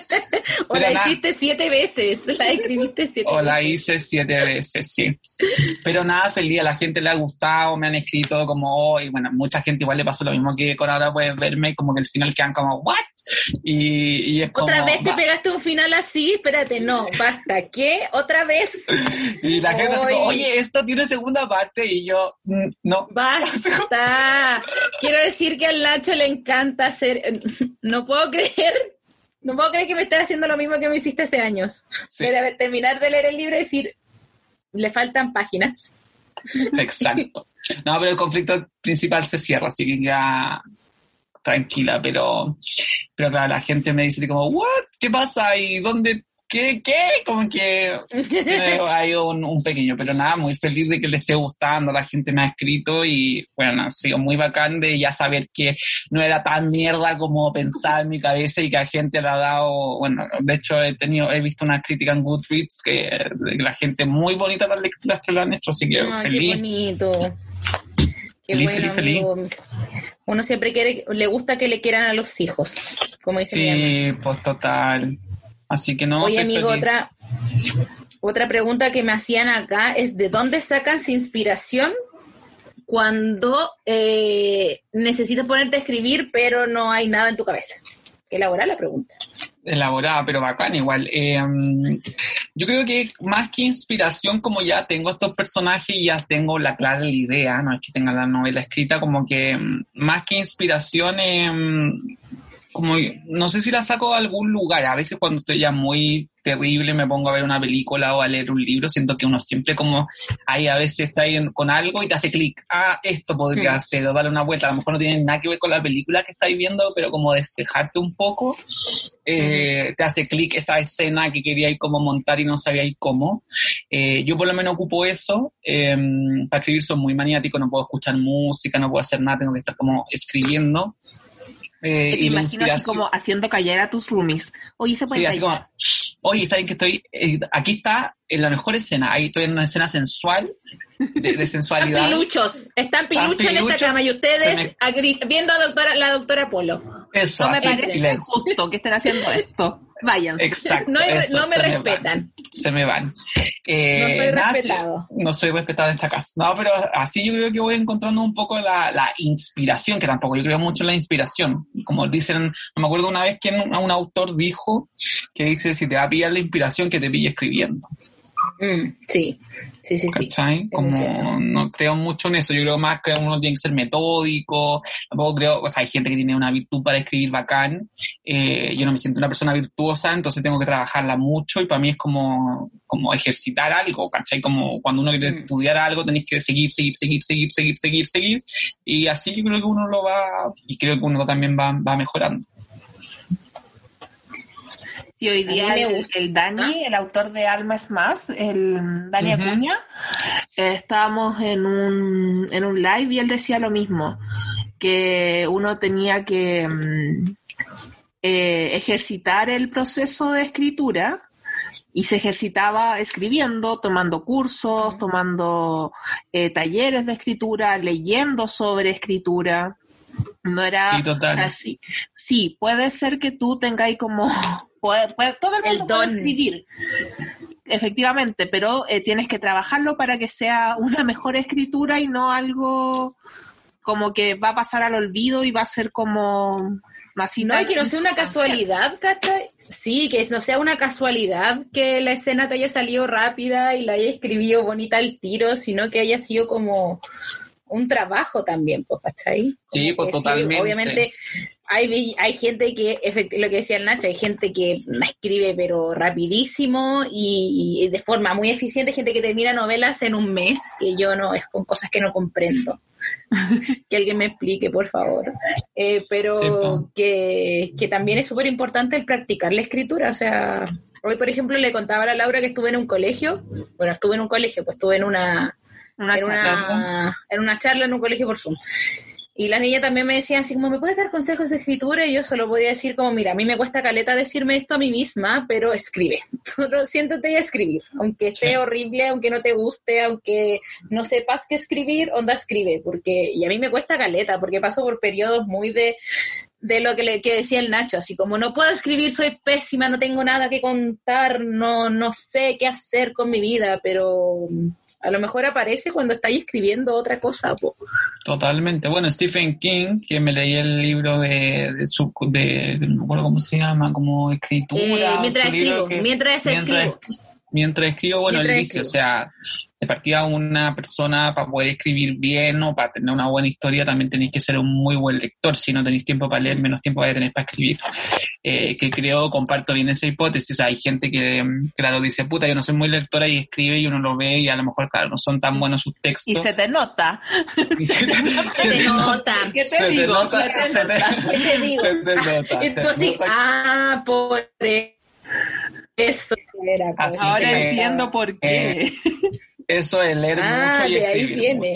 O Pero la hiciste siete veces, (laughs) la escribiste siete O la veces. hice siete veces, sí. Pero nada, feliz, a la gente le ha gustado, me han escrito como hoy, bueno, mucha gente igual le pasó lo mismo que con ahora puedes verme, como que al final quedan como, ¿what? Y, y es como... Otra vez te pegaste un final así, espérate, no, basta, ¿qué? ¿Otra vez? (laughs) Y la gente Hoy. oye, esto tiene segunda parte, y yo, "Mm, no. (laughs) Basta. Quiero decir que al Nacho le encanta hacer. (laughs) No puedo creer. No puedo creer que me estés haciendo lo mismo que me hiciste hace años. Sí. De terminar de leer el libro y decir, le faltan páginas. Exacto. No, pero el conflicto principal se cierra, así que ya tranquila, pero, pero claro, la gente me dice como, ¿what? ¿Qué pasa? ¿Y dónde? ¿Qué? ¿Qué? Como que (laughs) tiene ahí un, un pequeño, pero nada, muy feliz de que le esté gustando, la gente me ha escrito y bueno, ha sido muy bacán de ya saber que no era tan mierda como pensaba en mi cabeza y que a gente le ha dado, bueno, de hecho he tenido, he visto una crítica en Goodreads que la gente muy bonita las lecturas que lo han hecho, así que Ay, qué feliz. bonito. Qué Feliz, bueno, feliz, amigo. Uno siempre quiere, le gusta que le quieran a los hijos, como dice. Sí, pues total. Así que no. Oye, amigo, feliz. otra, otra pregunta que me hacían acá es ¿de dónde sacan su inspiración cuando eh, necesitas ponerte a escribir pero no hay nada en tu cabeza? elaborar la pregunta. Elaborada, pero bacán igual. Eh, yo creo que más que inspiración, como ya tengo estos personajes y ya tengo la clara idea, no es que tenga la novela escrita, como que mm, más que inspiración, eh, como no sé si la saco de algún lugar. A veces cuando estoy ya muy terrible me pongo a ver una película o a leer un libro, siento que uno siempre como ahí a veces está ahí con algo y te hace clic, ah, esto podría mm. ser, o darle una vuelta, a lo mejor no tiene nada que ver con la película que estáis viendo, pero como despejarte un poco, eh, te hace clic esa escena que queríais como montar y no sabíais cómo. Eh, yo por lo menos ocupo eso, em, para escribir soy muy maniático, no puedo escuchar música, no puedo hacer nada, tengo que estar como escribiendo. Eh, te imagino así como haciendo callar a tus roomies. Oye, se puede sí, oye, ¿saben que estoy? Eh, aquí está en la mejor escena. Ahí estoy en una escena sensual, de, sensualidad. Están piluchos, están piluchos en esta cama y ustedes viendo a doctora, la doctora Polo. Eso, no me parece justo que estén haciendo esto. Vayan. Exacto. (laughs) No, no me respetan. se me van. Eh, no soy respetado. No soy respetado en esta casa. No, pero así yo creo que voy encontrando un poco la, la, inspiración, que tampoco yo creo mucho en la inspiración. Como dicen, no me acuerdo una vez que un, un autor dijo que dice, si te va a pillar la inspiración, que te pille escribiendo. Mm, sí, sí, sí, sí. Como no creo mucho en eso. Yo creo más que uno tiene que ser metódico. Tampoco creo, o sea, hay gente que tiene una virtud para escribir bacán. Eh, yo no me siento una persona virtuosa, entonces tengo que trabajarla mucho y para mí es como, como ejercitar algo, ¿cachai? Como cuando uno quiere mm. estudiar algo tenéis que seguir, seguir, seguir, seguir, seguir, seguir, seguir. Y así yo creo que uno lo va, y creo que uno también va, va mejorando. Sí, hoy día el, Dani, el autor de Alma es Más, el Dani Acuña, estábamos en un, en un live y él decía lo mismo, que uno tenía que mm, eh, ejercitar el proceso de escritura y se ejercitaba escribiendo, tomando cursos, tomando eh, talleres de escritura, leyendo sobre escritura. No era así. Sí, puede ser que tú tengáis como (laughs) todo el mundo puede escribir. Efectivamente, pero eh, tienes que trabajarlo para que sea una mejor escritura y no algo como que va a pasar al olvido y va a ser como así. No, y que no sea una casualidad, ¿cachai? Sí, que no sea una casualidad que la escena te haya salido rápida y la haya escribido bonita al tiro, sino que haya sido como un trabajo también, pues, ¿cachai? sí, pues totalmente. obviamente hay, hay gente que, lo que decía el Nacho, hay gente que escribe pero rapidísimo y, de forma muy eficiente, gente que termina novelas en un mes, que yo no, es con cosas que no comprendo. (laughs) que alguien me explique, por favor. Eh, pero que, que también es súper importante el practicar la escritura, o sea, hoy por ejemplo le contaba a la Laura que estuve en un colegio, bueno, estuve en un colegio, pues estuve en una una, en, una, en una charla en un colegio por Zoom. Y la niña también me decía así como, ¿me puedes dar consejos de escritura? Y yo solo podía decir como, mira, a mí me cuesta caleta decirme esto a mí misma, pero escribe. (laughs) siéntate y escribir. Aunque esté horrible, aunque no te guste, aunque no sepas qué escribir, onda escribe. Porque, y a mí me cuesta caleta, porque paso por periodos muy de, de lo que, le, que decía el Nacho, así como no puedo escribir, soy pésima, no tengo nada que contar, no, no sé qué hacer con mi vida, pero a lo mejor aparece cuando estáis escribiendo otra cosa. Totalmente. Bueno, Stephen King, que me leí el libro de, de su, de, no recuerdo cómo se llama, como escritura. Eh, mientras escribo, mientras, escribo. Mientras escribo, bueno, él dice, o sea, de partida una persona para poder escribir bien o para tener una buena historia también tenéis que ser un muy buen lector. Si no tenéis tiempo para leer, menos tiempo vais a tener para escribir. Eh, que creo, comparto bien esa hipótesis. O sea, hay gente que, claro, dice, puta, yo no soy muy lectora y escribe y uno lo ve y a lo mejor, claro, no son tan buenos sus textos. Y se te nota. se te, nota. ¿Qué te digo? se te nota. ¿Qué te digo? Se te nota. Entonces, ah, por eso era. Ahora entiendo por qué. (laughs) Eso es leer ah, mucho y de ahí viene.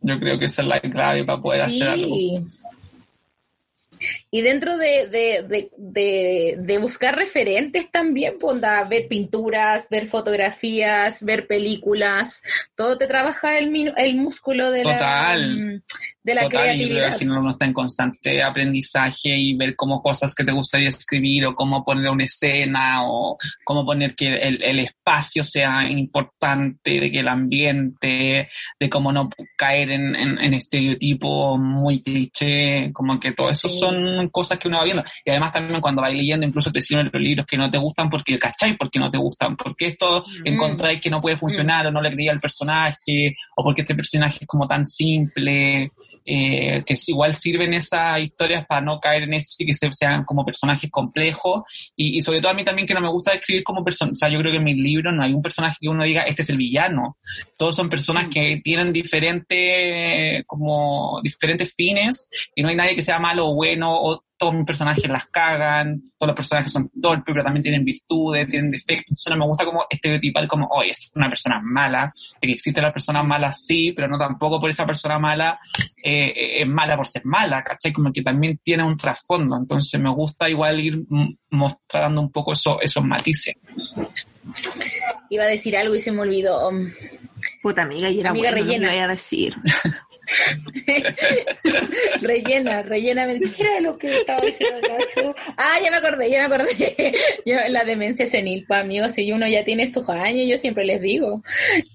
Yo creo que esa es la clave para poder hacer algo. Y dentro de, de, de, de, buscar referentes también, pues, ver pinturas, ver fotografías, ver películas, todo te trabaja el, el músculo de la, mm, de la Total, creatividad. Y al final uno está en constante aprendizaje y ver cómo cosas que te gustaría escribir o cómo poner una escena o cómo poner que el, el espacio sea importante, de que el ambiente, de cómo no caer en, en, estereotipos muy cliché, como que todo eso son en cosas que uno va viendo. Y además también cuando va leyendo, incluso te sirven los libros que no te gustan porque, ¿cachai? Porque no te gustan. Porque esto Mm. encontráis que no puede funcionar o no le creía al personaje, o porque este personaje es como tan simple. Eh, que igual sirven esas historias para no caer en eso y que se- sean como personajes complejos. Y, y sobre todo a mí también que no me gusta escribir como personas, o sea, yo creo que en mis libros no hay un personaje que uno diga, este es el villano, todos son personas que tienen diferentes, como diferentes fines y no hay nadie que sea malo o bueno o todos mis personajes las cagan, todos los personajes son torpes, pero también tienen virtudes, tienen defectos. Eso no me gusta como estereotipar como, oye, es una persona mala, de que existen las personas malas sí, pero no tampoco por esa persona mala eh, eh, es mala por ser mala, ¿cachai? Como que también tiene un trasfondo. Entonces me gusta igual ir mostrando un poco eso, esos matices. Iba a decir algo y se me olvidó. Puta amiga, y era Amiga bueno rellena. voy a decir. (laughs) rellena, rellena. ¿Qué era lo que estaba diciendo Nacho? Ah, ya me acordé, ya me acordé. (laughs) Yo, la demencia senil, pues amigos, si uno ya tiene sus años, yo siempre les digo.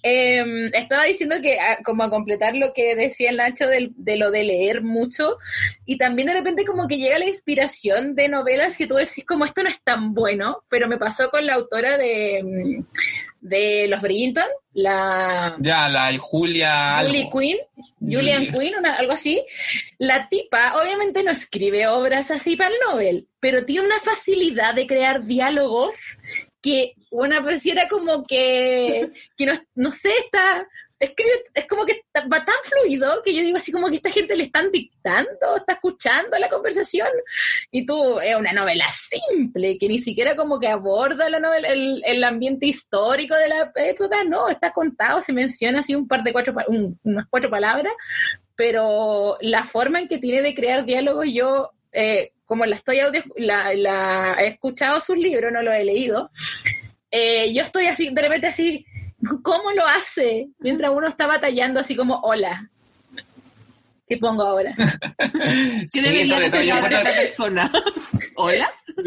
Eh, estaba diciendo que, ah, como a completar lo que decía el Nacho del- de, lo de leer mucho, y también de repente como que llega la inspiración de novelas que tú decís como esto no es tan bueno, pero me pasó con la autora de, mm, de Los Bridgerton, la... Ya, la Julia... Julie. Quinn, Julian Yes. Quinn, una- algo así. La tipa obviamente no escribe obras así para el Nobel, pero tiene una facilidad de crear diálogos que una pareciera como que, que no, no sé, está, escribe, es como que va tan fluido que yo digo así como que esta gente le están dictando, está escuchando la conversación y tú, es una novela simple, que ni siquiera como que aborda la novela, el, ambiente histórico de la época, no, está contado, se menciona así un par de cuatro, un- unas cuatro palabras, pero la forma en que tiene de crear diálogos yo... eh, como la estoy audio, la- he escuchado sus libros, no lo he leído, eh, yo estoy así, de repente así, ¿cómo lo hace? Mientras uno está batallando así como, hola. ¿Qué pongo ahora? (laughs) ¿Qué Sí, debería sobre todo decir yo otra persona? ¿Hola? (laughs)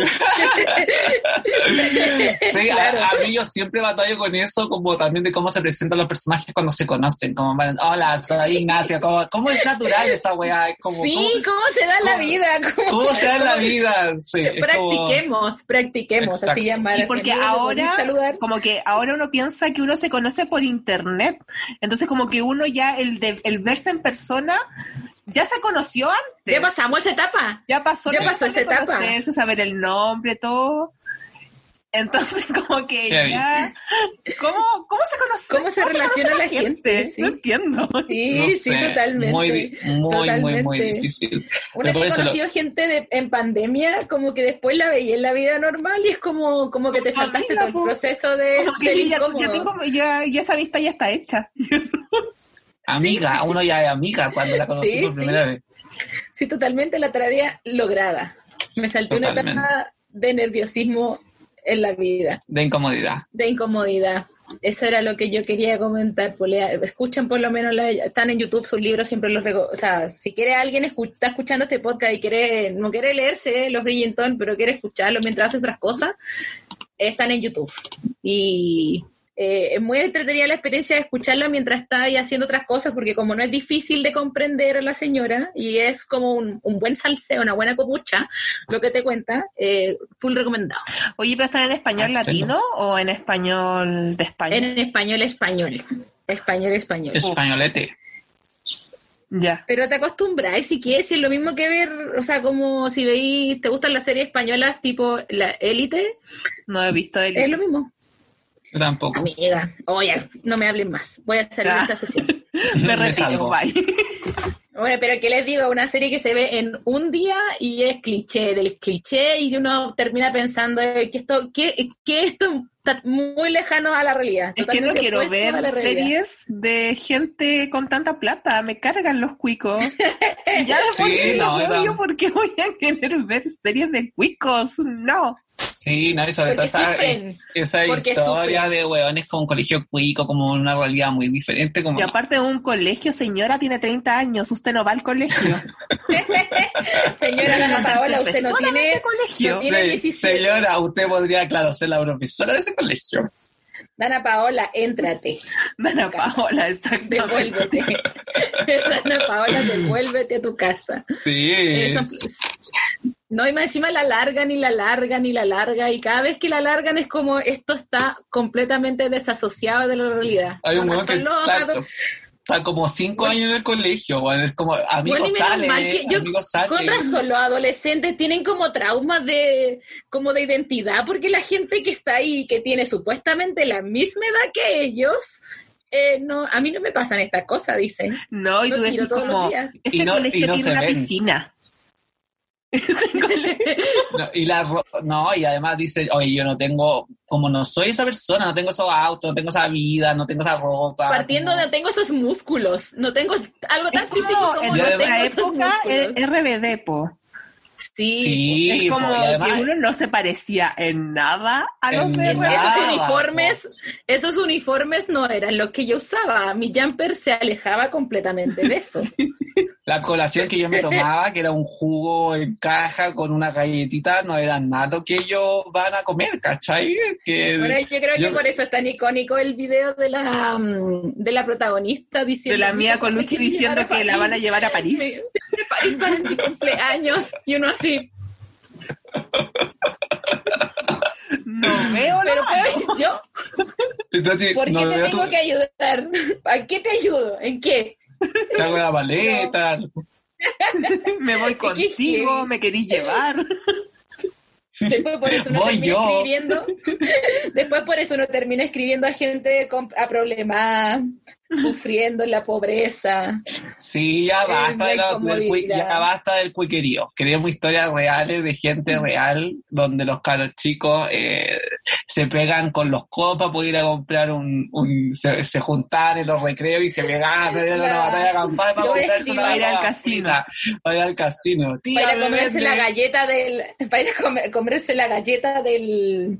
Sí, a- Claro. a, mí yo siempre batallo con eso, como también de cómo se presentan los personajes cuando se conocen, como, hola, soy Ignacio, como, ¿cómo es natural esa weá? Como, sí, ¿cómo, ¿cómo se da la vida? (laughs) ¿Cómo, cómo se da la vida? Sí, es como- Practiquemos, practiquemos, Exacto. así llamar. Y así, porque amigo, ¿me ahora, saludar? como que ahora uno piensa que uno se conoce por internet. Entonces, como que uno ya, el, de, el verse en persona, ya se conoció antes. Ya pasamos esa etapa. Ya pasó, Ya la pasó esa etapa. conocerse, saber el nombre, todo. Entonces, (laughs) como que ya. ¿Cómo, cómo se conoce? ¿Cómo se relaciona conoce la gente? Sí. No entiendo. Sí, no sí, sé, totalmente. Muy, muy, muy, Totalmente. muy difícil. Una que he eso lo- conocido gente de, en pandemia, como que después la veía en la vida normal y es como, como que te Como saltaste amiga, todo el proceso de, Como que ya, yo tengo, ya, ya esa vista ya está hecha. (laughs) Amiga, uno ya es amiga cuando la conocí Sí, por sí. primera vez. Sí, totalmente la tarea lograda. Me salté una etapa de nerviosismo en la vida, De incomodidad. de incomodidad. Eso era lo que yo quería comentar. pues, lea- escuchan por lo menos, la- están en YouTube sus libros, siempre los O sea, si quiere alguien está escuchando este podcast y quiere no quiere leerse los Bridgerton, pero quiere escucharlo mientras hace otras cosas, están en YouTube. Y eh, es muy entretenida la experiencia de escucharla mientras está ahí haciendo otras cosas, porque como no es difícil de comprender a la señora y es como un, un buen salseo, una buena copucha, lo que te cuenta, eh, full recomendado. Oye, ¿pero están en español Ah, latino o en español de España? En español, español. Español, español. Españolete. Ya. Pero te acostumbras, si quieres, si es lo mismo que ver, o sea, como si veis, te gustan las series españolas tipo La Élite, No he visto el... es lo mismo. Yo tampoco. Amiga, oye, no me hablen más, voy a salir de Ah. esta sesión. (laughs) Me retiro, bye. Bueno, pero que les digo, una serie que se ve en un día y es cliché del cliché y uno termina pensando eh, que esto, que, que esto está muy lejano a la realidad. Es que no quiero ver series de gente con tanta plata. Me cargan los cuicos. Y ya (laughs) después Sí, sí, no, odio porque voy a querer ver series de cuicos. No. Sí, no, y sobre Porque todo esa, sufren, esa porque historia sufren. de hueones con colegio cuico, como una realidad muy diferente. Como Y aparte de un colegio, señora, tiene 30 años. Usted no va al colegio. (laughs) Señora Ana Paola, usted no Profesora de tiene, ese colegio. no tiene Sí, 17. señora, usted podría, claro, ser la profesora de ese colegio. Dana Paola, éntrate. Dana Paola, exactamente. Devuélvete. (laughs) Dana Paola, devuélvete a tu casa. Sí. Eso, no, y más encima la largan y la largan y la largan, y cada vez que la largan es como esto está completamente desasociado de la realidad. Hay un que está, como cinco años en el colegio, bueno, es como amigos Bueno, sale, mal que yo- amigos sale. Con razón, los adolescentes tienen como traumas de, como de identidad, porque la gente que está ahí, que tiene supuestamente la misma edad que ellos, eh, no, a mí no me pasan estas cosas, dicen. No, y tú decís como, ese Y no- colegio y no tiene una ven. piscina. No, y la no, y además dice, oye, yo no tengo, como no soy esa persona, no tengo esos autos, no tengo esa vida, no tengo esa ropa. Partiendo como- de no tengo esos músculos, no tengo algo tan Es físico como como en no nuestra tengo nuestra esos época músculos. RBD, po. Sí, Sí, Es como además- que uno no se parecía en nada a los de Esos uniformes, esos uniformes no eran los que yo usaba. Mi jumper se alejaba completamente de (laughs) eso. La colación que yo me tomaba, que era un jugo en caja con una galletita, no era nada lo que ellos van a comer, ¿cachai? Que, Bueno, yo creo yo- que por eso es tan icónico el video de la mm, de la protagonista diciendo De la mía con Colucci diciendo que la van a llevar a París. de París para mi cumpleaños y uno así No veo pero yo entonces, ¿por qué no te tengo tu- que ayudar? ¿a qué te ayudo? ¿en qué? (laughs) te hago la maleta. (laughs) Me voy contigo, me querís llevar. Después por eso uno Voy termina yo. escribiendo. Después por eso uno termina escribiendo a gente con, a problemas, sufriendo en la pobreza. Sí, ya Eh, basta, de la- del ya basta del cuiquerío. Queremos historias reales de gente real donde los caros chicos eh, se pegan con los copas para poder ir a comprar un... un se, se juntan en los recreos y se pegan en una La- batalla campal para a comprarse una escribir- Ir al casino. Para ir al casino. Tía, Para ir a me comerse la galleta del. Para ir a comer- comerse la galleta del.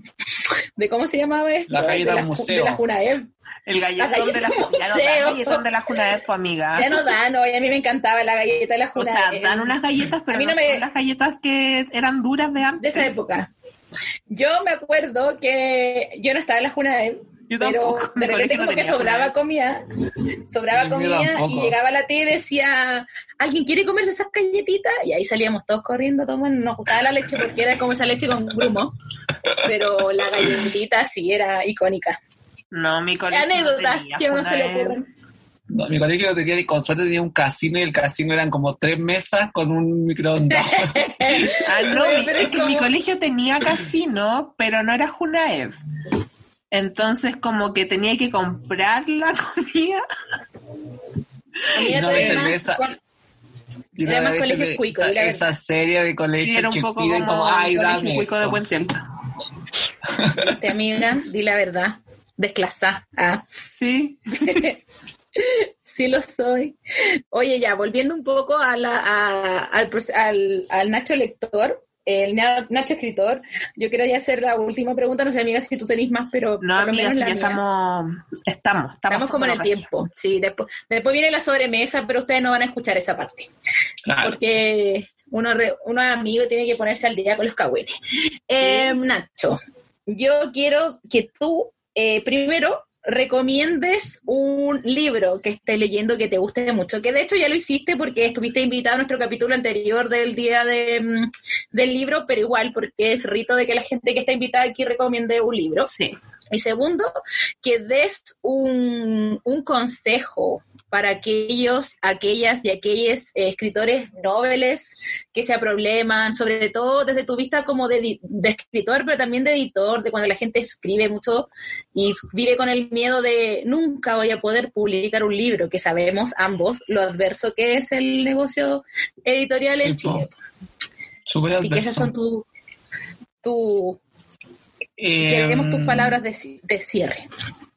de ¿Cómo se llamaba esto? La galleta de del la, museo. De la Junaev. El galletón de la Ya no dan galletón de la amiga. Ya no dan, no, y a mí me encantaba la galleta de la O Junaev. sea, dan unas galletas, pero A mí no, no me- son las galletas que eran duras de de antes. esa época. Yo me acuerdo que yo no estaba en la Junaev, Yo pero de repente como que sobraba comida, sobraba comida y llegaba la tía y decía, ¿alguien quiere comerse esas galletitas? Y ahí salíamos todos corriendo, tomando, nos gustaba la leche porque era como esa leche con grumo, pero la galletita sí era icónica. No, mi colegio no Anécdotas tenía que a uno se le ocurren. No, mi colegio no tenía, con suerte tenía un casino y el casino eran como tres mesas con un microondas. (laughs) Ah, no, pero es que mi colegio tenía casino, pero no era Junaev. Entonces, como que tenía que comprar la comida. No, de cerveza. con- Y Era más colegio de- cuico, la esa serie de Sí, colegios era un que poco piden como, como, ay, dame cuico de esto". Puente Alto. Viste, amiga, di la verdad, desclasá. Ah. Sí. (laughs) Sí lo soy. Oye, ya, volviendo un poco a la, a- al, al, al Nacho lector, el Na- Nacho escritor, yo quiero ya hacer la última pregunta, no sé, amiga, si tú tenés más, pero No, por lo amiga, menos si la ya mía. estamos, estamos, Estamos como en el tiempo, sí, después, después viene la sobremesa, pero ustedes no van a escuchar esa parte, Claro. porque uno, re- uno es amigo y tiene que ponerse al día con los cagüenes. Eh, Nacho, yo quiero que tú eh, primero recomiendes un libro que estés leyendo que te guste mucho, que de hecho ya lo hiciste porque estuviste invitado a nuestro capítulo anterior del día de, mm, del libro, pero igual porque es rito de que la gente que está invitada aquí recomiende un libro. Sí. Y segundo, que des un, un consejo para aquellos, aquellas y aquellos eh, escritores noveles que se probleman, sobre todo desde tu vista como de, escritor, pero también de editor, de cuando la gente escribe mucho y vive con el miedo de nunca voy a poder publicar un libro, que sabemos ambos lo adverso que es el negocio editorial en. Chile. Así que esas son tu, tu queremos tus Em, palabras de cierre.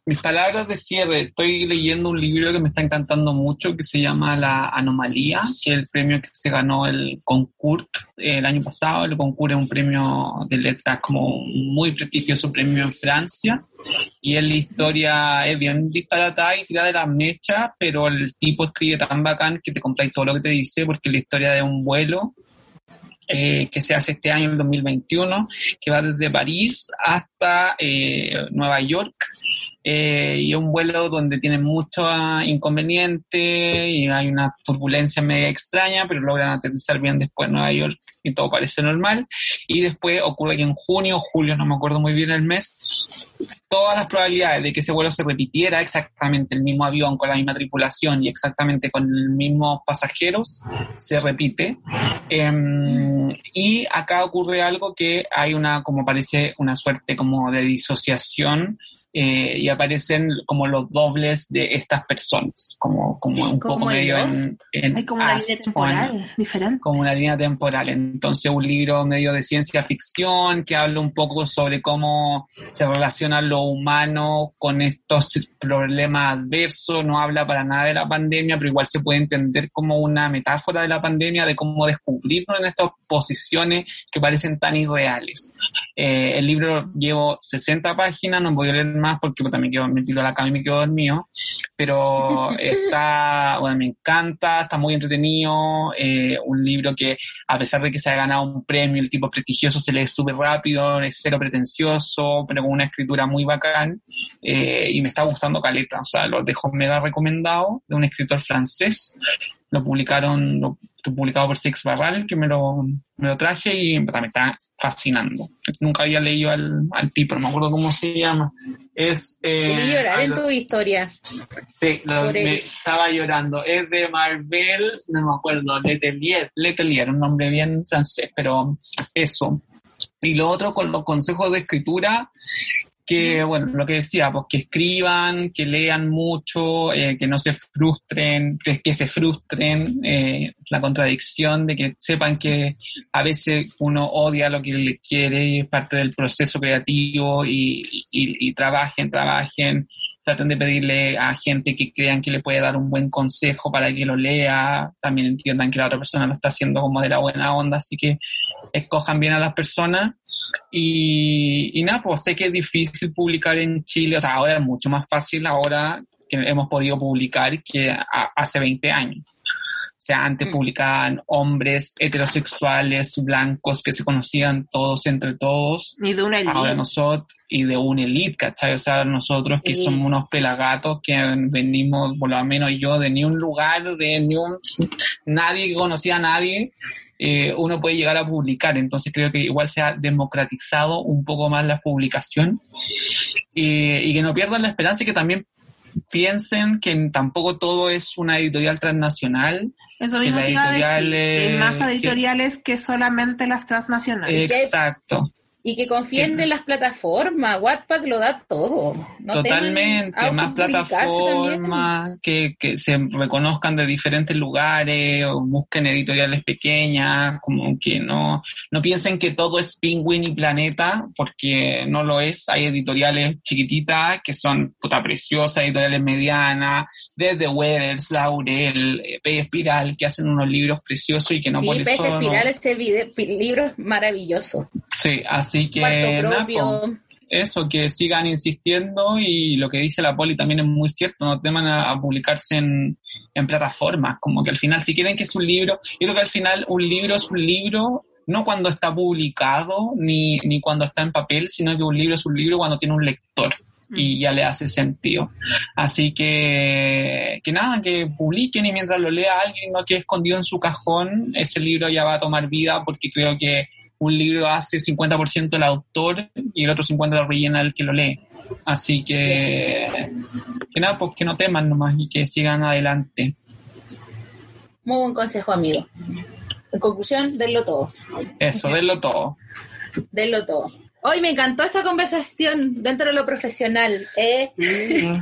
Mis palabras de cierre. Estoy leyendo un libro que me está encantando mucho que se llama La Anomalía, que es el premio que se ganó el Concours el año pasado. El Concours es un premio de letras como muy prestigioso premio en Francia. Y es la historia, es bien disparatada y tirada de las mechas, pero el tipo escribe tan bacán que te compráis todo lo que te dice, porque es la historia de un vuelo eh, que se hace este año, el 2021, que va desde París hasta eh, Nueva York eh, y un vuelo donde tienen mucho inconveniente y hay una turbulencia media extraña, pero logran aterrizar bien después en Nueva York y todo parece normal. Y después ocurre que en junio, julio, no me acuerdo muy bien el mes, todas las probabilidades de que ese vuelo se repitiera exactamente el mismo avión con la misma tripulación y exactamente con los mismos pasajeros se repite. Em, y acá ocurre algo que hay una, como parece, una suerte como de disociación eh, y aparecen como los dobles de estas personas, como, como un poco medio en, Hay como una línea temporal diferente. Como una línea temporal. Entonces, un libro medio de ciencia ficción que habla un poco sobre cómo se relaciona lo humano con estos problemas adversos. No habla para nada de la pandemia, pero igual se puede entender como una metáfora de la pandemia, de cómo descubrirnos en estas posiciones que parecen tan irreales. Eh, el libro llevo 60 páginas, no voy a leer más porque también quedo metido a la cama y me quedo dormido, pero (laughs) está, bueno, me encanta, está muy entretenido, eh, un libro que a pesar de que se ha ganado un premio, el tipo prestigioso se lee súper rápido, es cero pretencioso, pero con una escritura muy bacán eh, y me está gustando Caleta, o sea, lo dejo mega recomendado de un escritor francés, lo publicaron, lo, publicado por Six Barral, que me lo, me lo traje y me está fascinando. Nunca había leído al, al tipo, no me acuerdo cómo se llama. Es, eh, llorar en tu historia. Sí, me estaba llorando. Es de Marvel, no me acuerdo, Letelier, Letelier, un nombre bien francés, pero eso. Y lo otro con los consejos de escritura, que, bueno, lo que decía, pues que escriban, que lean mucho, eh, que no se frustren, que, que se frustren, eh, la contradicción de que sepan que a veces uno odia lo que le quiere y es parte del proceso creativo y, y, y trabajen, trabajen, traten de pedirle a gente que crean que le puede dar un buen consejo para que lo lea, también entiendan que la otra persona lo está haciendo como de la buena onda, así que escojan bien a las personas y, nada, pues sé que es difícil publicar en Chile, o sea, ahora es mucho más fácil ahora que hemos podido publicar que hace 20 años. O sea, antes mm. publicaban hombres heterosexuales, blancos, que se conocían todos entre todos. Y de una elite. Ahora nosotros, y de una elite, ¿cachai? O sea, nosotros que somos unos pelagatos que venimos, por lo menos yo, de ni un lugar, de ni un... Nadie que conocía a nadie, eh, uno puede llegar a publicar. Entonces creo que igual se ha democratizado un poco más la publicación y que no pierdan la esperanza y que también piensen que tampoco todo es una editorial transnacional. Eso mismo decir. Hay más editoriales que, solamente las transnacionales. Exacto y que confíen en las plataformas. Wattpad lo da todo. Totalmente, más plataformas que, que, se reconozcan de diferentes lugares o busquen editoriales pequeñas, como que no, no piensen que todo es Penguin y Planeta, porque no lo es. Hay editoriales chiquititas que son puta preciosas, editoriales medianas, desde Weathers, Laurel, eh, P. Espiral, que hacen unos libros preciosos y que no sí, por eso... Espiral, ese libro es maravilloso. Sí, así que eso, que sigan insistiendo y lo que dice la poli también es muy cierto, no teman a, publicarse en, plataformas, como que al final si quieren que es un libro, yo creo que al final un libro es un libro no cuando está publicado ni, ni cuando está en papel, sino que un libro es un libro cuando tiene un lector y mm. ya le hace sentido. Así que, que nada, que publiquen y mientras lo lea alguien no quede escondido en su cajón, ese libro ya va a tomar vida porque creo que un libro hace 50% el autor y el otro 50% lo rellena el que lo lee. Así que, que nada, pues que no teman nomás y que sigan adelante. Muy buen consejo, amigo. En conclusión, denlo todo. Eso, (laughs) denlo todo. denlo todo. Hoy me encantó esta conversación dentro de lo profesional. ¿eh? (laughs)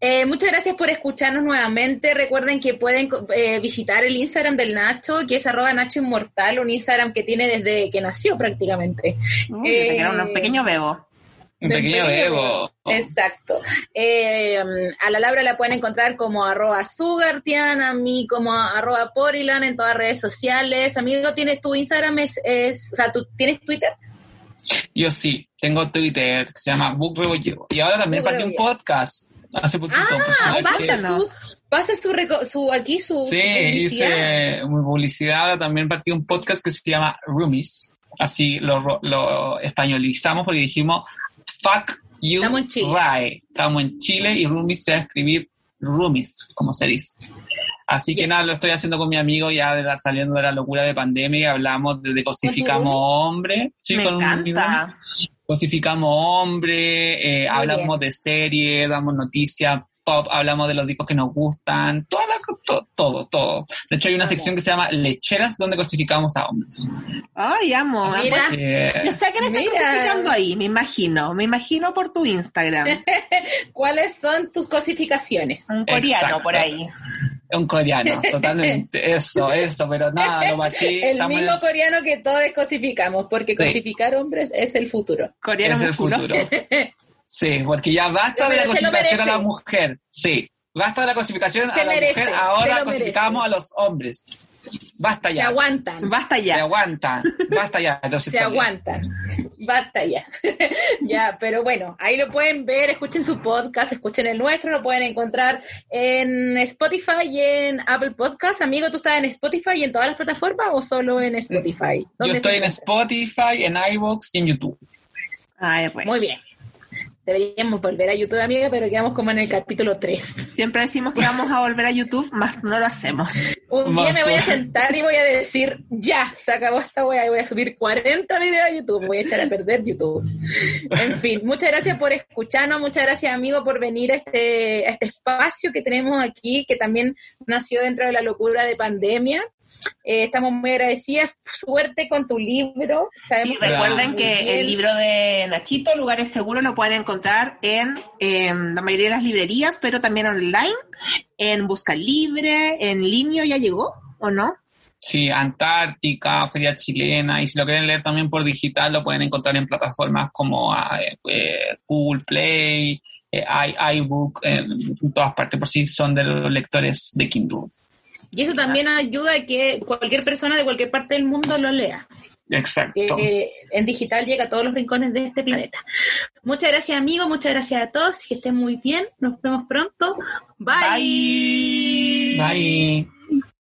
Eh, muchas gracias por escucharnos nuevamente. Recuerden que pueden eh, visitar el Instagram del Nacho, que es arroba Nacho Inmortal, un Instagram que tiene desde que nació prácticamente. Eh, un pequeño bebo. Un pequeño bebo. Exacto. a la Laura la pueden encontrar como arroba Sugartian, a mí como arroba Porilan en todas las redes sociales. Amigo, ¿tienes tu Instagram? Es, es, o sea, ¿tú tienes Twitter? Yo sí, tengo Twitter que se llama Book Review. Y ahora también partí un podcast. Hace poquito. Ah, pasa su, pasa su, su, aquí su, sí, hice mi publicidad. También partí un podcast que se llama Roomies. Así lo, lo españolizamos porque dijimos fuck You Estamos en Chile. Estamos en Chile y Rumis se va a escribir Rumis, como se dice. Así que nada, lo estoy haciendo con mi amigo ya de la- saliendo de la locura de pandemia y hablamos de, de cosificamos hombres. Sí, Me encanta. cosificamos hombre, eh, hablamos de series, damos noticias pop, hablamos de los discos que nos gustan, toda la- to- todo, todo. De hecho hay una sección que se llama Lecheras donde cosificamos a hombres. Ay, amo. Mira. Eh, Yo sé que le estás cosificando ahí, me imagino. Me imagino por tu Instagram. (laughs) ¿Cuáles son tus cosificaciones? Un coreano Exacto. por ahí. Un coreano, (laughs) totalmente, eso, eso, pero nada, lo partí. El en mismo coreano que todos cosificamos, porque Sí. cosificar hombres es el futuro. Coreano es el futuro. Sí, porque ya basta de la cosificación a la mujer. Sí, basta de la cosificación Se a la merece, mujer. Ahora cosificamos merece. a los hombres. Basta Se ya. aguantan. Basta Se ya. aguanta. Basta ya. Se aguantan. Basta ya. (laughs) (laughs) ya, pero bueno, ahí lo pueden ver, escuchen su podcast, escuchen el nuestro, lo pueden encontrar en Spotify y en Apple Podcast. Amigo, ¿tú estás en Spotify y en todas las plataformas o solo en Spotify? Yo ¿Dónde estoy en? Spotify, en iVoox y en YouTube. Ay, pues. Muy bien. Deberíamos volver a YouTube, amiga, pero quedamos como en el capítulo 3. Siempre decimos que vamos a volver a YouTube, más no lo hacemos. Un Más día me voy a sentar y voy a decir, ya, se acabó esta wea y voy a subir 40 videos a YouTube, voy a echar a perder YouTube. En fin, muchas gracias por escucharnos, muchas gracias amigo por venir a este, a este espacio que tenemos aquí, que también nació dentro de la locura de pandemia. Eh, estamos muy agradecidas, suerte con tu libro. Sabemos Y recuerden que bien. el libro de Nachito, Lugares Seguros, lo pueden encontrar en, la mayoría de las librerías, pero también online, en Busca Libre, en línea, ¿ya llegó o no? Sí, Antártica, Feria Chilena, y si lo quieren leer también por digital, lo pueden encontrar en plataformas como eh, eh, Google Play, eh, i- iBook, en todas partes, por si son de los lectores de Kindle. Y eso también ayuda a que cualquier persona de cualquier parte del mundo lo lea. Exacto. que en digital llega a todos los rincones de este planeta. Muchas gracias, amigos. Muchas gracias a todos. Que estén muy bien. Nos vemos pronto. Bye. Bye.